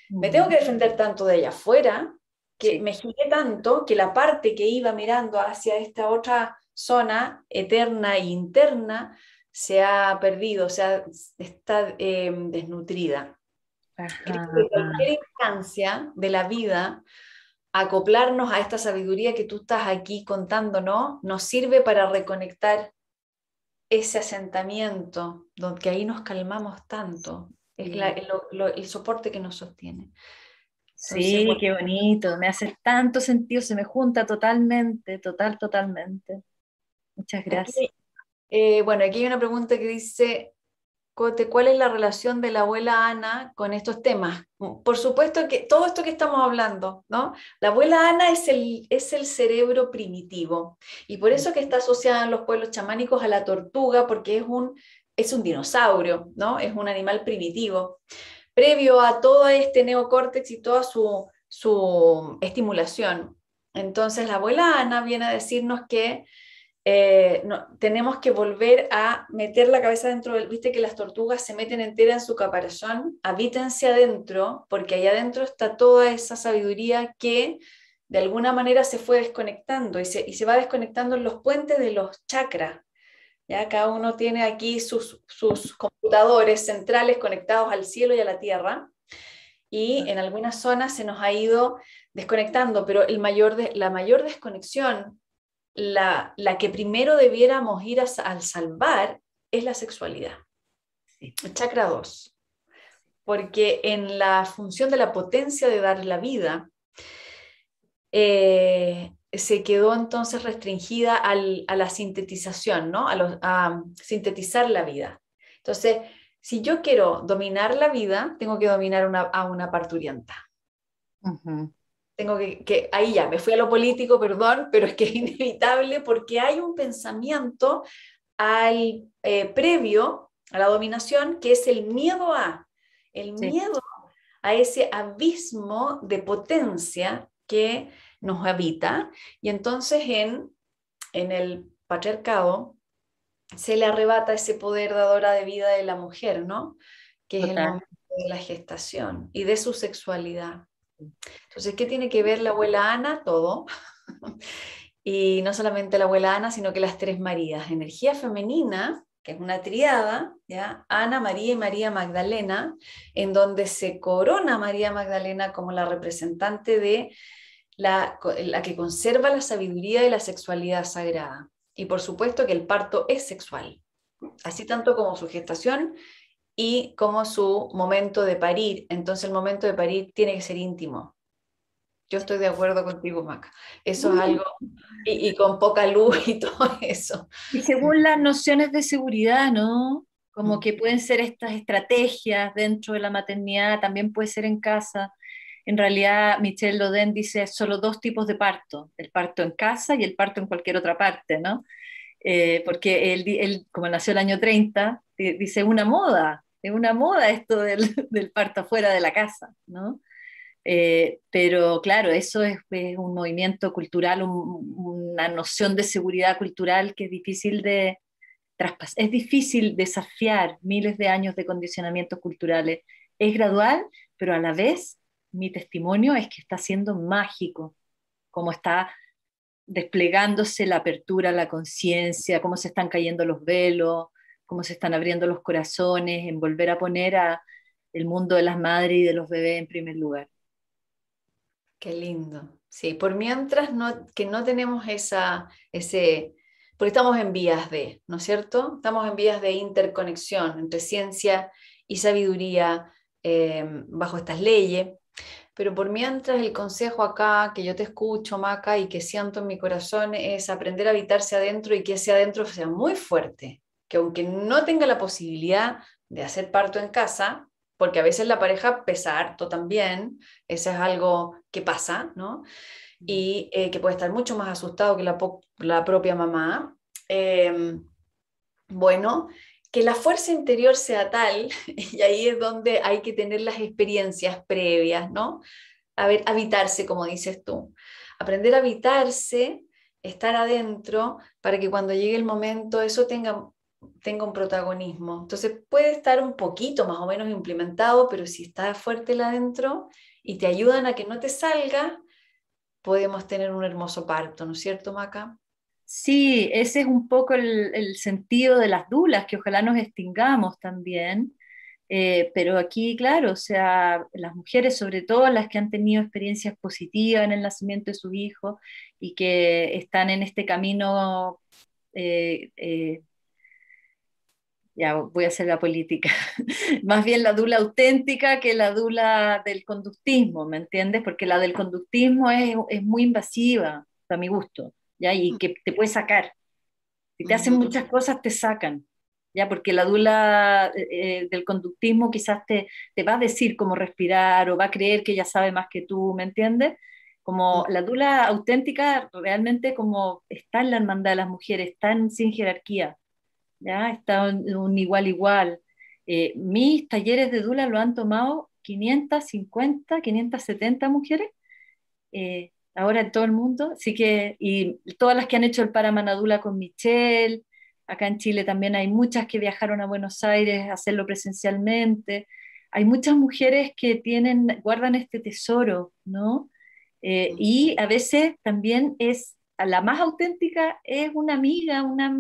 Me tengo que defender tanto de allá afuera, que me giré tanto que la parte que iba mirando hacia esta otra zona eterna e interna se ha perdido, o sea, está em, desnutrida cualquier instancia de la vida, acoplarnos a esta sabiduría que tú estás aquí contándonos, nos sirve para reconectar ese asentamiento, donde ahí nos calmamos tanto, es el, soporte que nos sostiene. sí, qué bonito, me hace tanto sentido, se me junta totalmente, total, totalmente. Muchas gracias. Eh, bueno, aquí hay una pregunta que dice, ¿cuál es la relación de la abuela Ana con estos temas? Por supuesto que todo esto que estamos hablando, ¿no? La abuela Ana es el, es el cerebro primitivo y por eso que está asociada en los pueblos chamánicos a la tortuga, porque es un, es un dinosaurio, ¿no? Es un animal primitivo. Previo a todo este neocórtex y toda su, su estimulación. Entonces la abuela Ana viene a decirnos que eh, no, tenemos que volver a meter la cabeza dentro del, viste que las tortugas se meten entera en su caparazón, habítense adentro, porque ahí adentro está toda esa sabiduría que de alguna manera se fue desconectando y se, y se va desconectando en los puentes de los chakras. ¿ya? Cada uno tiene aquí sus, sus computadores centrales conectados al cielo y a la tierra y en algunas zonas se nos ha ido desconectando, pero el mayor de, la mayor desconexión la, que primero debiéramos ir a, al salvar es la sexualidad. El chakra 2. Porque en la función de la potencia de dar la vida, eh, se quedó entonces restringida a la sintetización, ¿no? A, sintetizar la vida. Entonces, si yo quiero dominar la vida, tengo que dominar a una parturienta tengo que, ahí ya, me fui a lo político, perdón, pero es que es inevitable porque hay un pensamiento al, eh, previo a la dominación que es el miedo a, el miedo a ese abismo de potencia que nos habita y entonces en, en el patriarcado se le arrebata ese poder dadora de vida de la mujer, ¿no? Que es el momento de la gestación y de su sexualidad. Entonces, ¿qué tiene que ver la abuela Ana? Todo. y no solamente la abuela Ana, sino que las tres Marías. Energía femenina, que es una triada, ¿ya? Ana, María y María Magdalena, en donde se corona María Magdalena como la representante de la, la que conserva la sabiduría y la sexualidad sagrada. Y por supuesto que el parto es sexual, así tanto como su gestación y como su momento de parir. Entonces el momento de parir tiene que ser íntimo. Yo estoy de acuerdo contigo, Maca. Eso es algo, y, con poca luz y todo eso. Y según las nociones de seguridad, ¿no? Como mm. que pueden ser estas estrategias dentro de la maternidad, también puede ser en casa. en realidad Michel Loden dice solo dos tipos de parto, el parto en casa y el parto en cualquier otra parte, ¿no? Eh, porque él, como nació el año 30, dice una moda, es una moda esto del, del parto fuera de la casa, ¿no? Eh, pero claro, eso es, un movimiento cultural, una noción de seguridad cultural que es difícil de traspasar, es difícil desafiar miles de años de condicionamientos culturales. Es gradual, pero a la vez mi testimonio es que está siendo mágico, como está desplegándose la apertura, la conciencia, cómo se están cayendo los velos, cómo se están abriendo los corazones, en volver a poner a el mundo de las madres y de los bebés en primer lugar. Qué lindo. Sí, por mientras que no tenemos esa, ese, porque estamos en vías de, ¿no es cierto? Estamos en vías de interconexión entre ciencia y sabiduría em, bajo estas leyes. Pero por mientras el consejo acá, que yo te escucho, Maca, y que siento en mi corazón, es aprender a habitarse adentro y que ese adentro sea muy fuerte. Que aunque no tenga la posibilidad de hacer parto en casa, porque a veces la pareja pesa harto también, eso es algo que pasa, ¿no? Y eh, que puede estar mucho más asustado que la, la propia mamá. Em, bueno, que la fuerza interior sea tal, y ahí es donde hay que tener las experiencias previas, ¿no? A ver, habitarse, como dices tú. Aprender a habitarse, estar adentro, para que cuando llegue el momento eso tenga tenga un protagonismo. Entonces puede estar un poquito más o menos implementado, pero si está fuerte la adentro y te ayudan a que no te salga, podemos tener un hermoso parto, ¿no es cierto, Maca? Sí, ese es un poco el, sentido de las dulas, que ojalá nos extingamos también. Eh, pero aquí, claro, o sea, las mujeres, sobre todo las que han tenido experiencias positivas en el nacimiento de sus hijos y que están en este camino eh, eh, ya voy a hacer la política, más bien la dula auténtica que la dula del conductismo, ¿me entiendes? Porque la del conductismo es, es muy invasiva, a mi gusto, ¿ya? Y que te puede sacar. Si te hacen muchas cosas, te sacan, ¿ya? Porque la dula eh, eh, del conductismo quizás te, te va a decir cómo respirar o va a creer que ya sabe más que tú, ¿me entiendes? Como la dula auténtica realmente como está en la hermandad de las mujeres, está sin jerarquía, ¿ya? Está un, igual igual. Eh, mis talleres de Dula lo han tomado 550, 570 mujeres, eh, ahora en todo el mundo, así que, y todas las que han hecho el Paramanadula con Michelle, acá en Chile también hay muchas que viajaron a Buenos Aires a hacerlo presencialmente, hay muchas mujeres que tienen, guardan este tesoro, ¿no? Eh, y a veces también es, la más auténtica es una amiga, una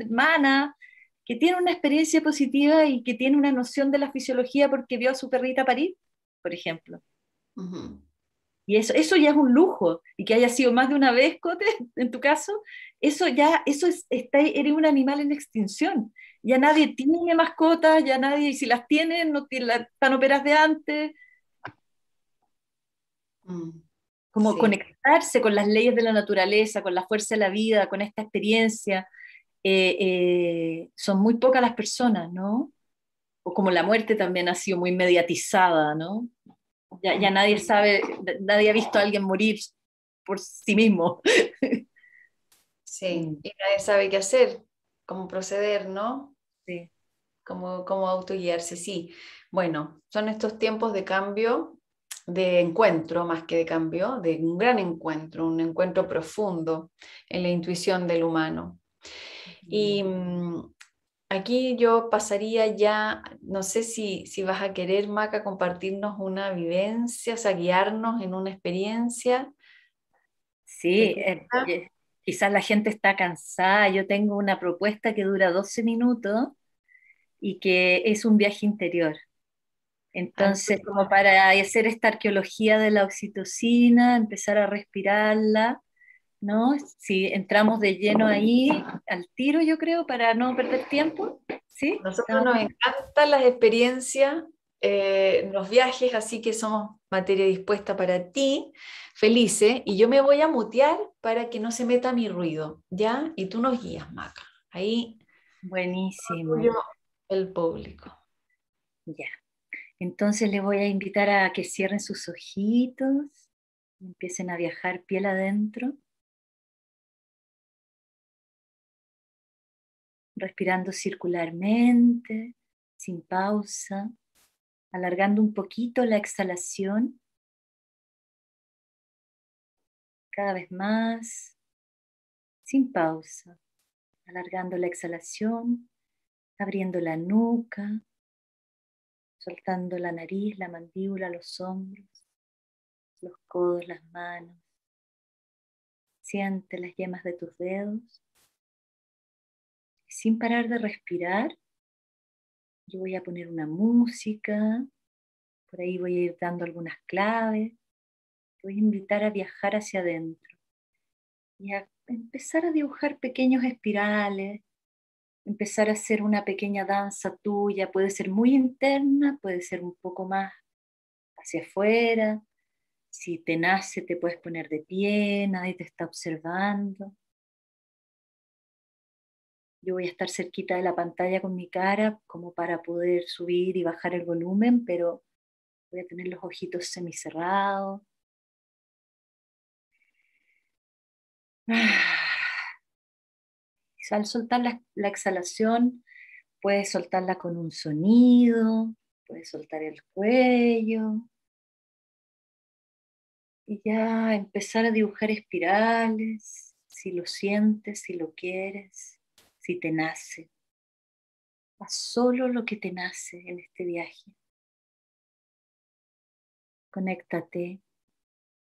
hermana, que tiene una experiencia positiva y que tiene una noción de la fisiología porque vio a su perrita parir, por ejemplo. Y eso, eso ya es un lujo, y que haya sido más de una vez, Cote, en tu caso, eso ya, eso es, está, eres un animal en extinción. Ya nadie tiene mascotas, ya nadie, y si las tienen, no están operadas de antes. Mm, Como conectarse con las leyes de la naturaleza, con la fuerza de la vida, con esta experiencia, eh, eh, son muy pocas las personas, ¿no? O como la muerte también ha sido muy mediatizada, ¿no? Ya, ya nadie sabe, nadie ha visto a alguien morir por sí mismo. Sí, mm. y nadie sabe qué hacer, cómo proceder, ¿no? Sí. Cómo, cómo autoguiarse, sí. Bueno, son estos tiempos de cambio, de encuentro más que de cambio, de un gran encuentro, un encuentro profundo en la intuición del humano. Y mm, aquí yo pasaría ya, no sé si, si vas a querer, Maca, compartirnos una vivencia, o sea, guiarnos en una experiencia. Sí, eh, quizás la gente está cansada. Yo tengo una propuesta que dura 12 minutos y que es un viaje interior. Entonces, como para hacer esta arqueología de la oxitocina, empezar a respirarla ¿no? Si entramos de lleno ahí, al tiro, yo creo, para no perder tiempo. ¿sí? Nosotros nos encantan las experiencias, eh, los viajes, así que somos materia dispuesta para ti, felices, y yo me voy a mutear para que no se meta mi ruido, ¿ya? Y tú nos guías, Maca. Ahí. Buenísimo. El público. Ya. Entonces les voy a invitar a que cierren sus ojitos y empiecen a viajar piel adentro. Respirando circularmente, sin pausa, alargando un poquito la exhalación. Cada vez más, sin pausa, alargando la exhalación, abriendo la nuca, soltando la nariz, la mandíbula, los hombros, los codos, las manos. Siente las yemas de tus dedos. sin parar de respirar, yo voy a poner una música, por ahí voy a ir dando algunas claves. voy a invitar a viajar hacia adentro y a empezar a dibujar pequeños espirales, empezar a hacer una pequeña danza tuya, puede ser muy interna, puede ser un poco más hacia afuera. Si te nace, te puedes poner de pie, nadie te está observando. Yo voy a estar cerquita de la pantalla con mi cara como para poder subir y bajar el volumen, pero voy a tener los ojitos semicerrados. Ah. Al soltar la, exhalación, puedes soltarla con un sonido, puedes soltar el cuello. Y ya empezar a dibujar espirales, si lo sientes, si lo quieres, si te nace. Haz solo lo que te nace en este viaje. Conéctate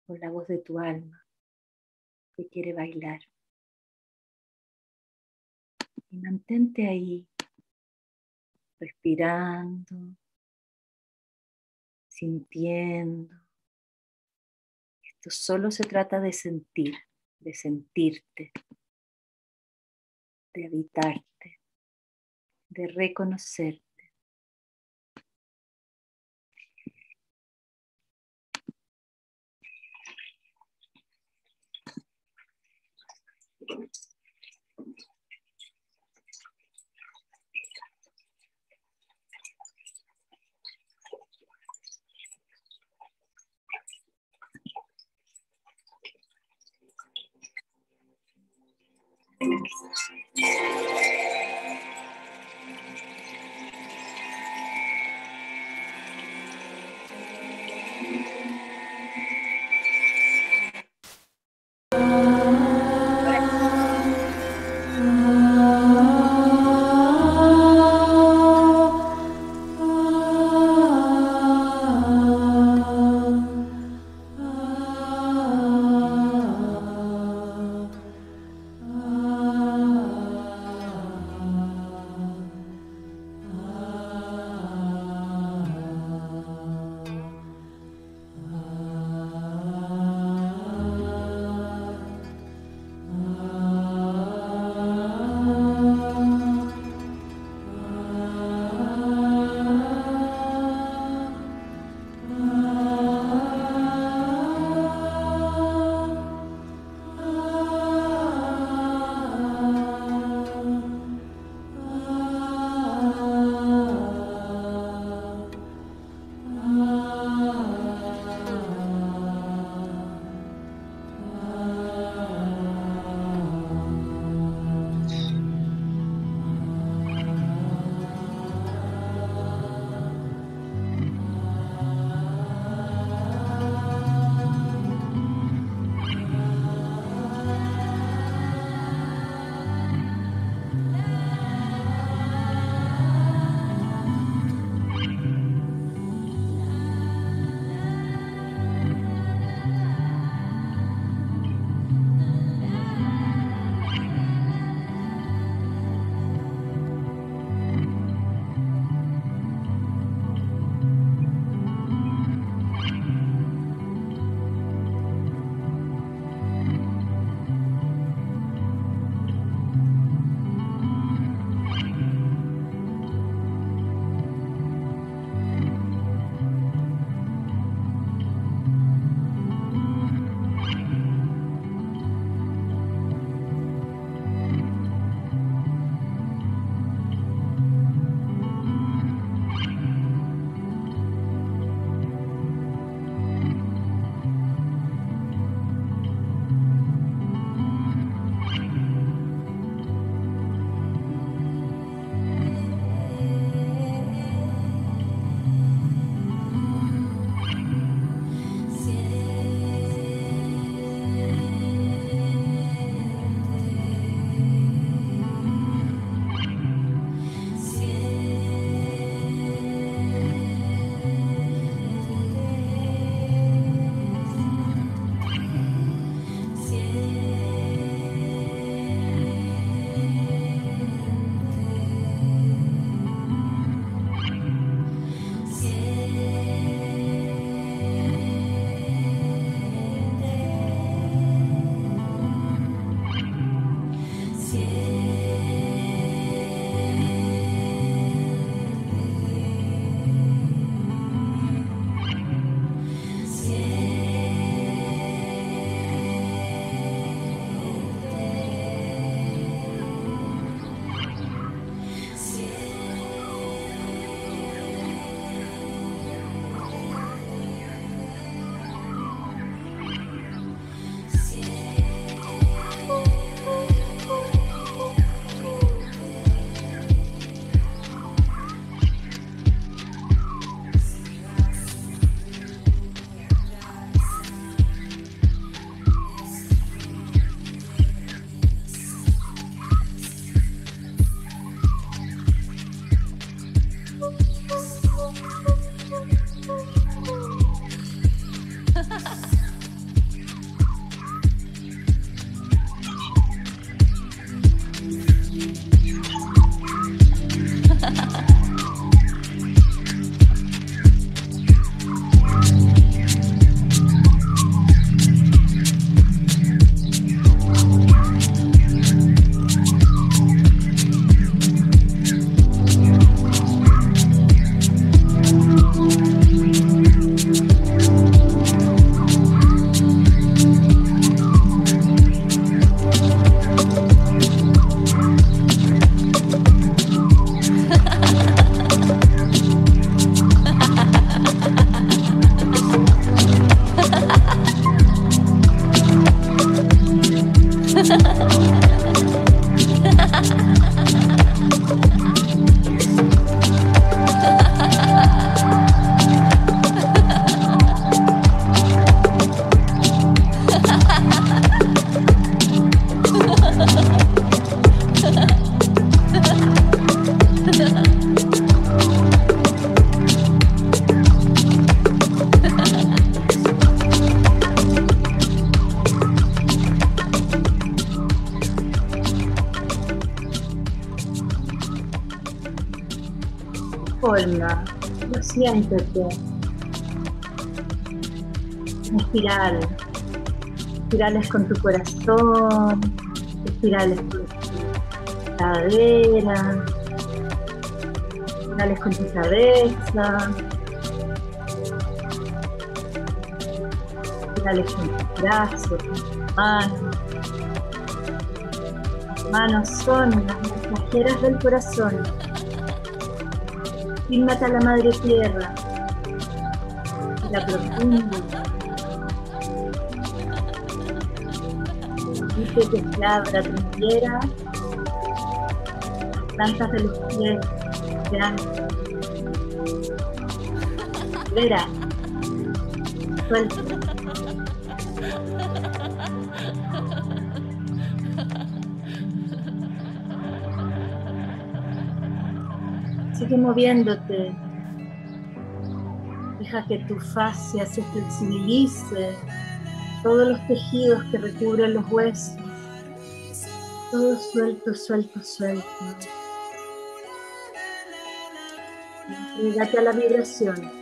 con la voz de tu alma que quiere bailar y mantente ahí, respirando, sintiendo. Esto solo se trata de sentir, de sentirte, de habitarte, de reconocerte. Siéntete. Espiral. Espirales con tu corazón, espirales con tu cadera, espirales con tu cabeza, espirales con tus brazos, manos. Manos son las mensajeras del corazón Fílmate a la madre tierra, la profunda. Dice que se abra tu tierra, las plantas de los pies serán. Vera, suelta. Moviéndote. Deja que tu fascia se flexibilice, todos los tejidos que recubren los huesos. Todo suelto, suelto, suelto. A la vibración.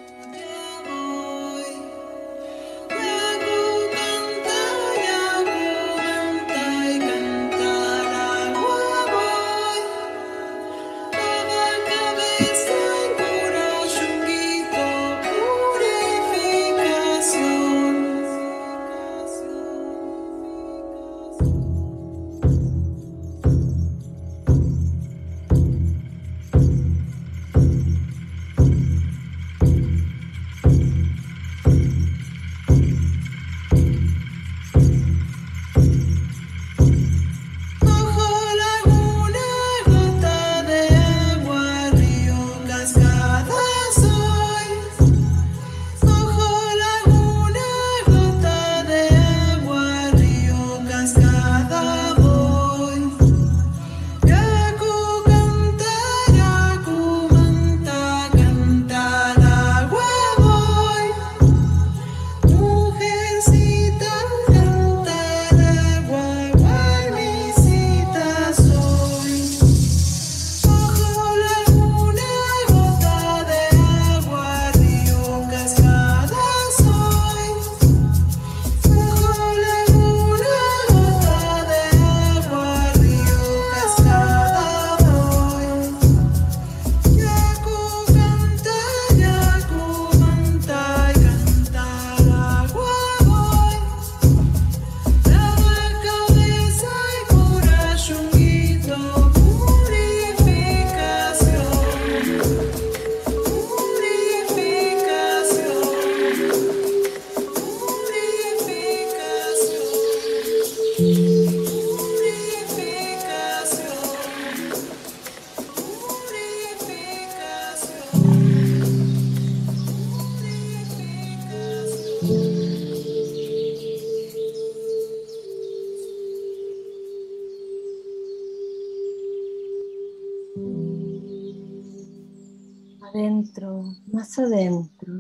Adentro.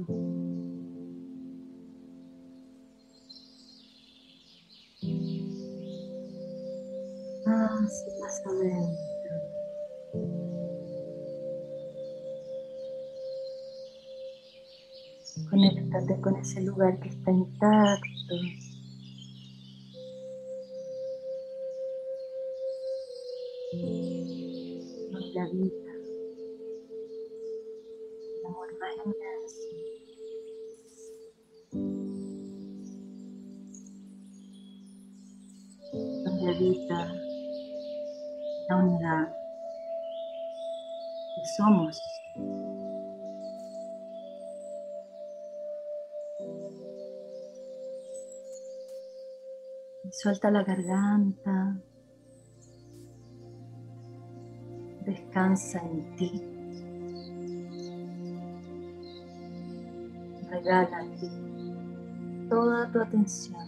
Más y adentro. Conéctate con ese lugar que está intacto. Suelta la garganta. Descansa en ti. regálate toda tu atención.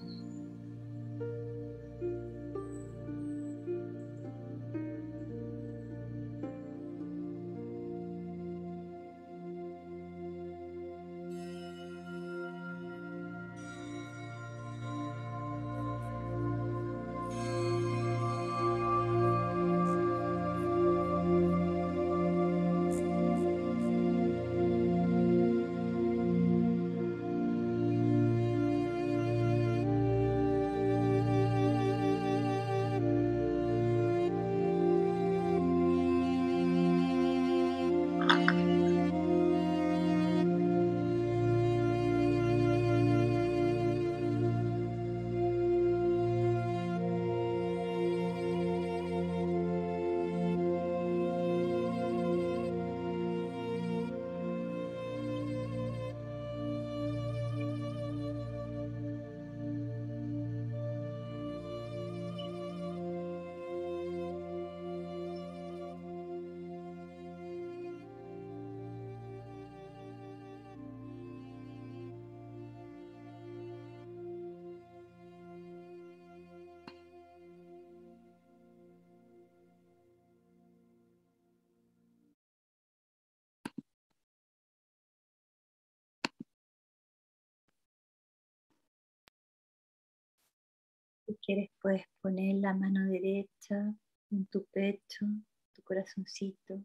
Puedes poner la mano derecha en tu pecho, tu corazoncito,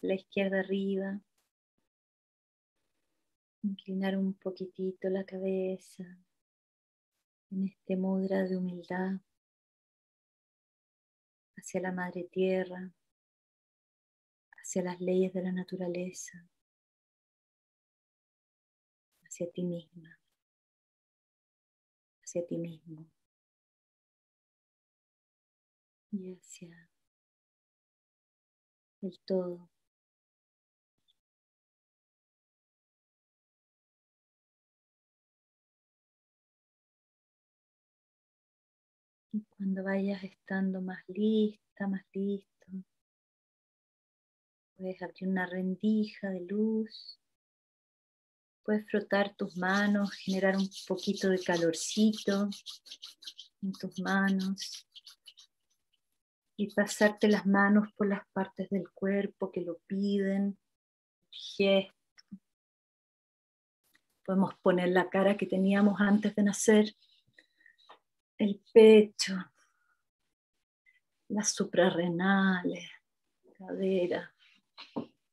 la izquierda arriba. Inclinar un poquitito la cabeza en este mudra de humildad hacia la madre tierra, hacia las leyes de la naturaleza, hacia ti misma, hacia ti mismo y hacia el todo. Y cuando vayas estando más lista, más listo, puedes abrir una rendija de luz. Puedes frotar tus manos, generar un poquito de calorcito en tus manos y pasarte las manos por las partes del cuerpo que lo piden, gesto. Podemos poner la cara que teníamos antes de nacer el pecho, las suprarrenales, cadera,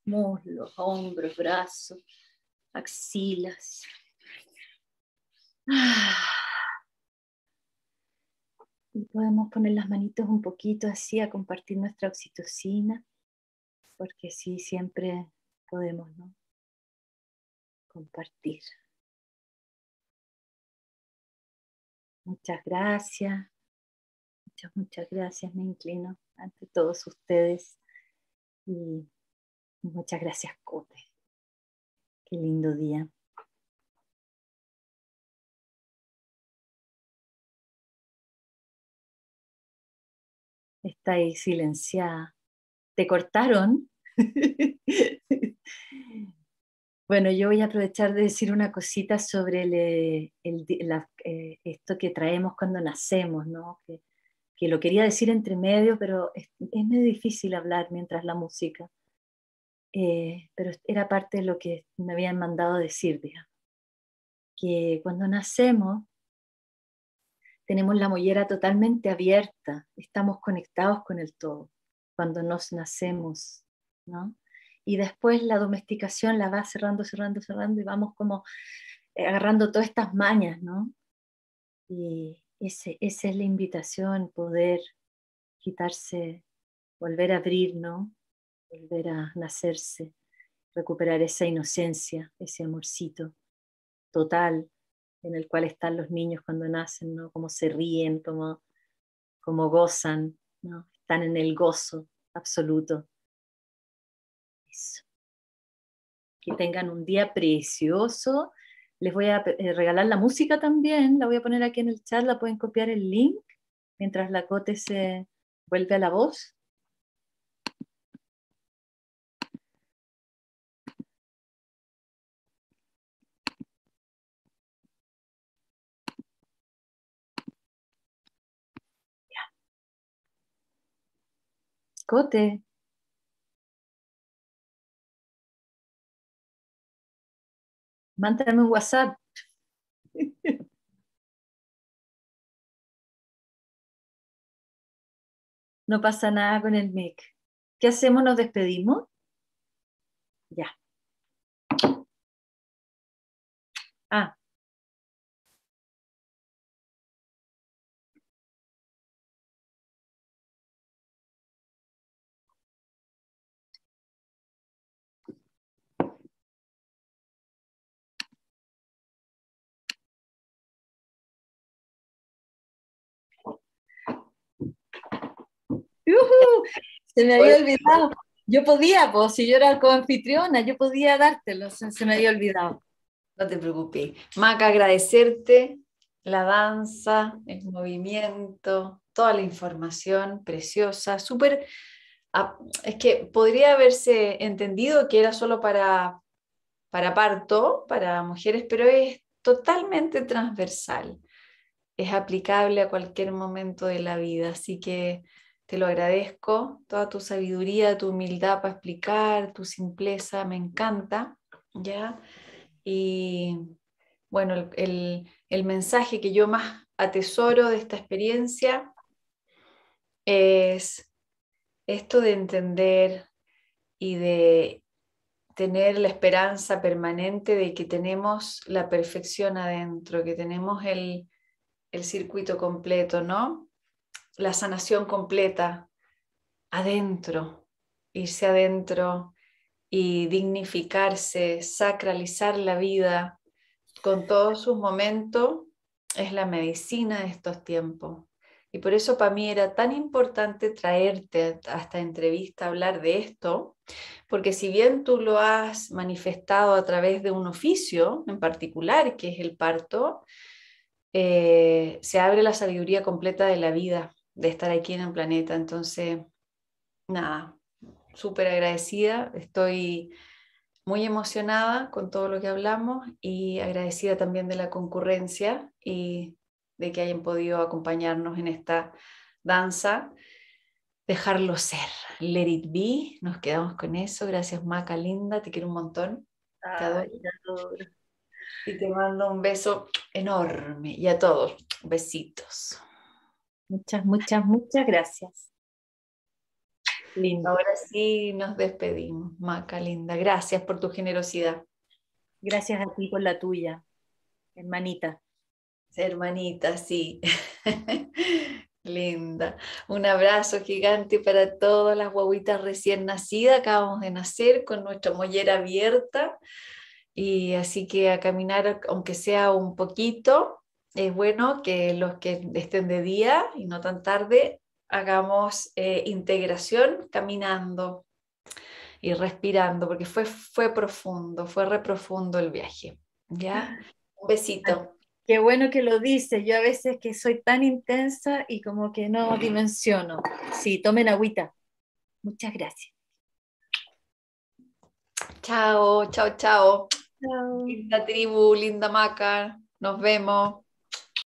muslos, hombros, brazos, axilas. Y podemos poner las manitos un poquito así a compartir nuestra oxitocina, porque sí, siempre podemos, ¿no? Compartir. Muchas gracias. Muchas, muchas gracias. Me inclino ante todos ustedes. Y muchas gracias, Cote. Qué lindo día. Está ahí silenciada. ¿Te cortaron? Bueno, yo voy a aprovechar de decir una cosita sobre eh, esto que traemos cuando nacemos, ¿no? Que, lo quería decir entre medio, pero es, muy difícil hablar mientras la música. Eh, pero era parte de lo que me habían mandado decir, digamos. Que cuando nacemos tenemos la mollera totalmente abierta, estamos conectados con el todo, cuando nos nacemos, ¿no? y después la domesticación la va cerrando, cerrando, cerrando y vamos como eh, agarrando todas estas mañas, ¿no? Y ese, esa es la invitación, poder quitarse, volver a abrir, ¿no? Volver a nacerse, recuperar esa inocencia, ese amorcito total en el cual están los niños cuando nacen, ¿no? Cómo se ríen, cómo, cómo gozan, ¿no? Están en el gozo absoluto que tengan un día precioso. Les voy a eh, regalar la música también, la voy a poner aquí en el chat, la pueden copiar el link mientras la cote se vuelve a la voz. Cote. Mándame un WhatsApp. No pasa nada con el mic. ¿Qué hacemos? ¿Nos despedimos? Ya. Ah, se me había olvidado. Yo podía, pues, si yo era co-anfitriona, yo podía dártelo, se, me había olvidado. No te preocupes. Maca, agradecerte la danza, el movimiento, toda la información preciosa, súper... Ah, es que podría haberse entendido que era solo para, para parto, para mujeres, pero es totalmente transversal. Es aplicable a cualquier momento de la vida. Así que te lo agradezco, toda tu sabiduría, tu humildad para explicar, tu simpleza, me encanta, ¿ya? Y bueno, el, el mensaje que yo más atesoro de esta experiencia es esto de entender y de tener la esperanza permanente de que tenemos la perfección adentro, que tenemos el, el circuito completo, ¿no? La sanación completa adentro, irse adentro y dignificarse, sacralizar la vida con todos sus momentos, es la medicina de estos tiempos. Y por eso para mí era tan importante traerte a esta entrevista hablar de esto, porque si bien tú lo has manifestado a través de un oficio en particular, que es el parto, eh, se abre la sabiduría completa de la vida, de estar aquí en el planeta. Entonces, nada, súper agradecida, estoy muy emocionada con todo lo que hablamos y agradecida también de la concurrencia y de que hayan podido acompañarnos en esta danza. Dejarlo ser, let it be, nos quedamos con eso. Gracias, Maca, linda, te quiero un montón. Y te mando un beso enorme y a todos, besitos. Muchas, muchas, muchas gracias. Lindo. Ahora sí nos despedimos, Maca, linda. Gracias por tu generosidad. Gracias a ti por la tuya, hermanita. Hermanita, sí. Linda. Un abrazo gigante para todas las guaguitas recién nacidas. Acabamos de nacer con nuestra mollera abierta. Y así que a caminar, aunque sea un poquito, es bueno que los que estén de día y no tan tarde, hagamos eh, integración caminando y respirando, porque fue, fue profundo, fue re profundo el viaje. ¿Ya? Un besito. Qué bueno que lo dices. Yo a veces que soy tan intensa y como que no dimensiono. Sí, tomen agüita. Muchas gracias. Chao, chao, chao. Chao. Linda tribu, linda maca. Nos vemos.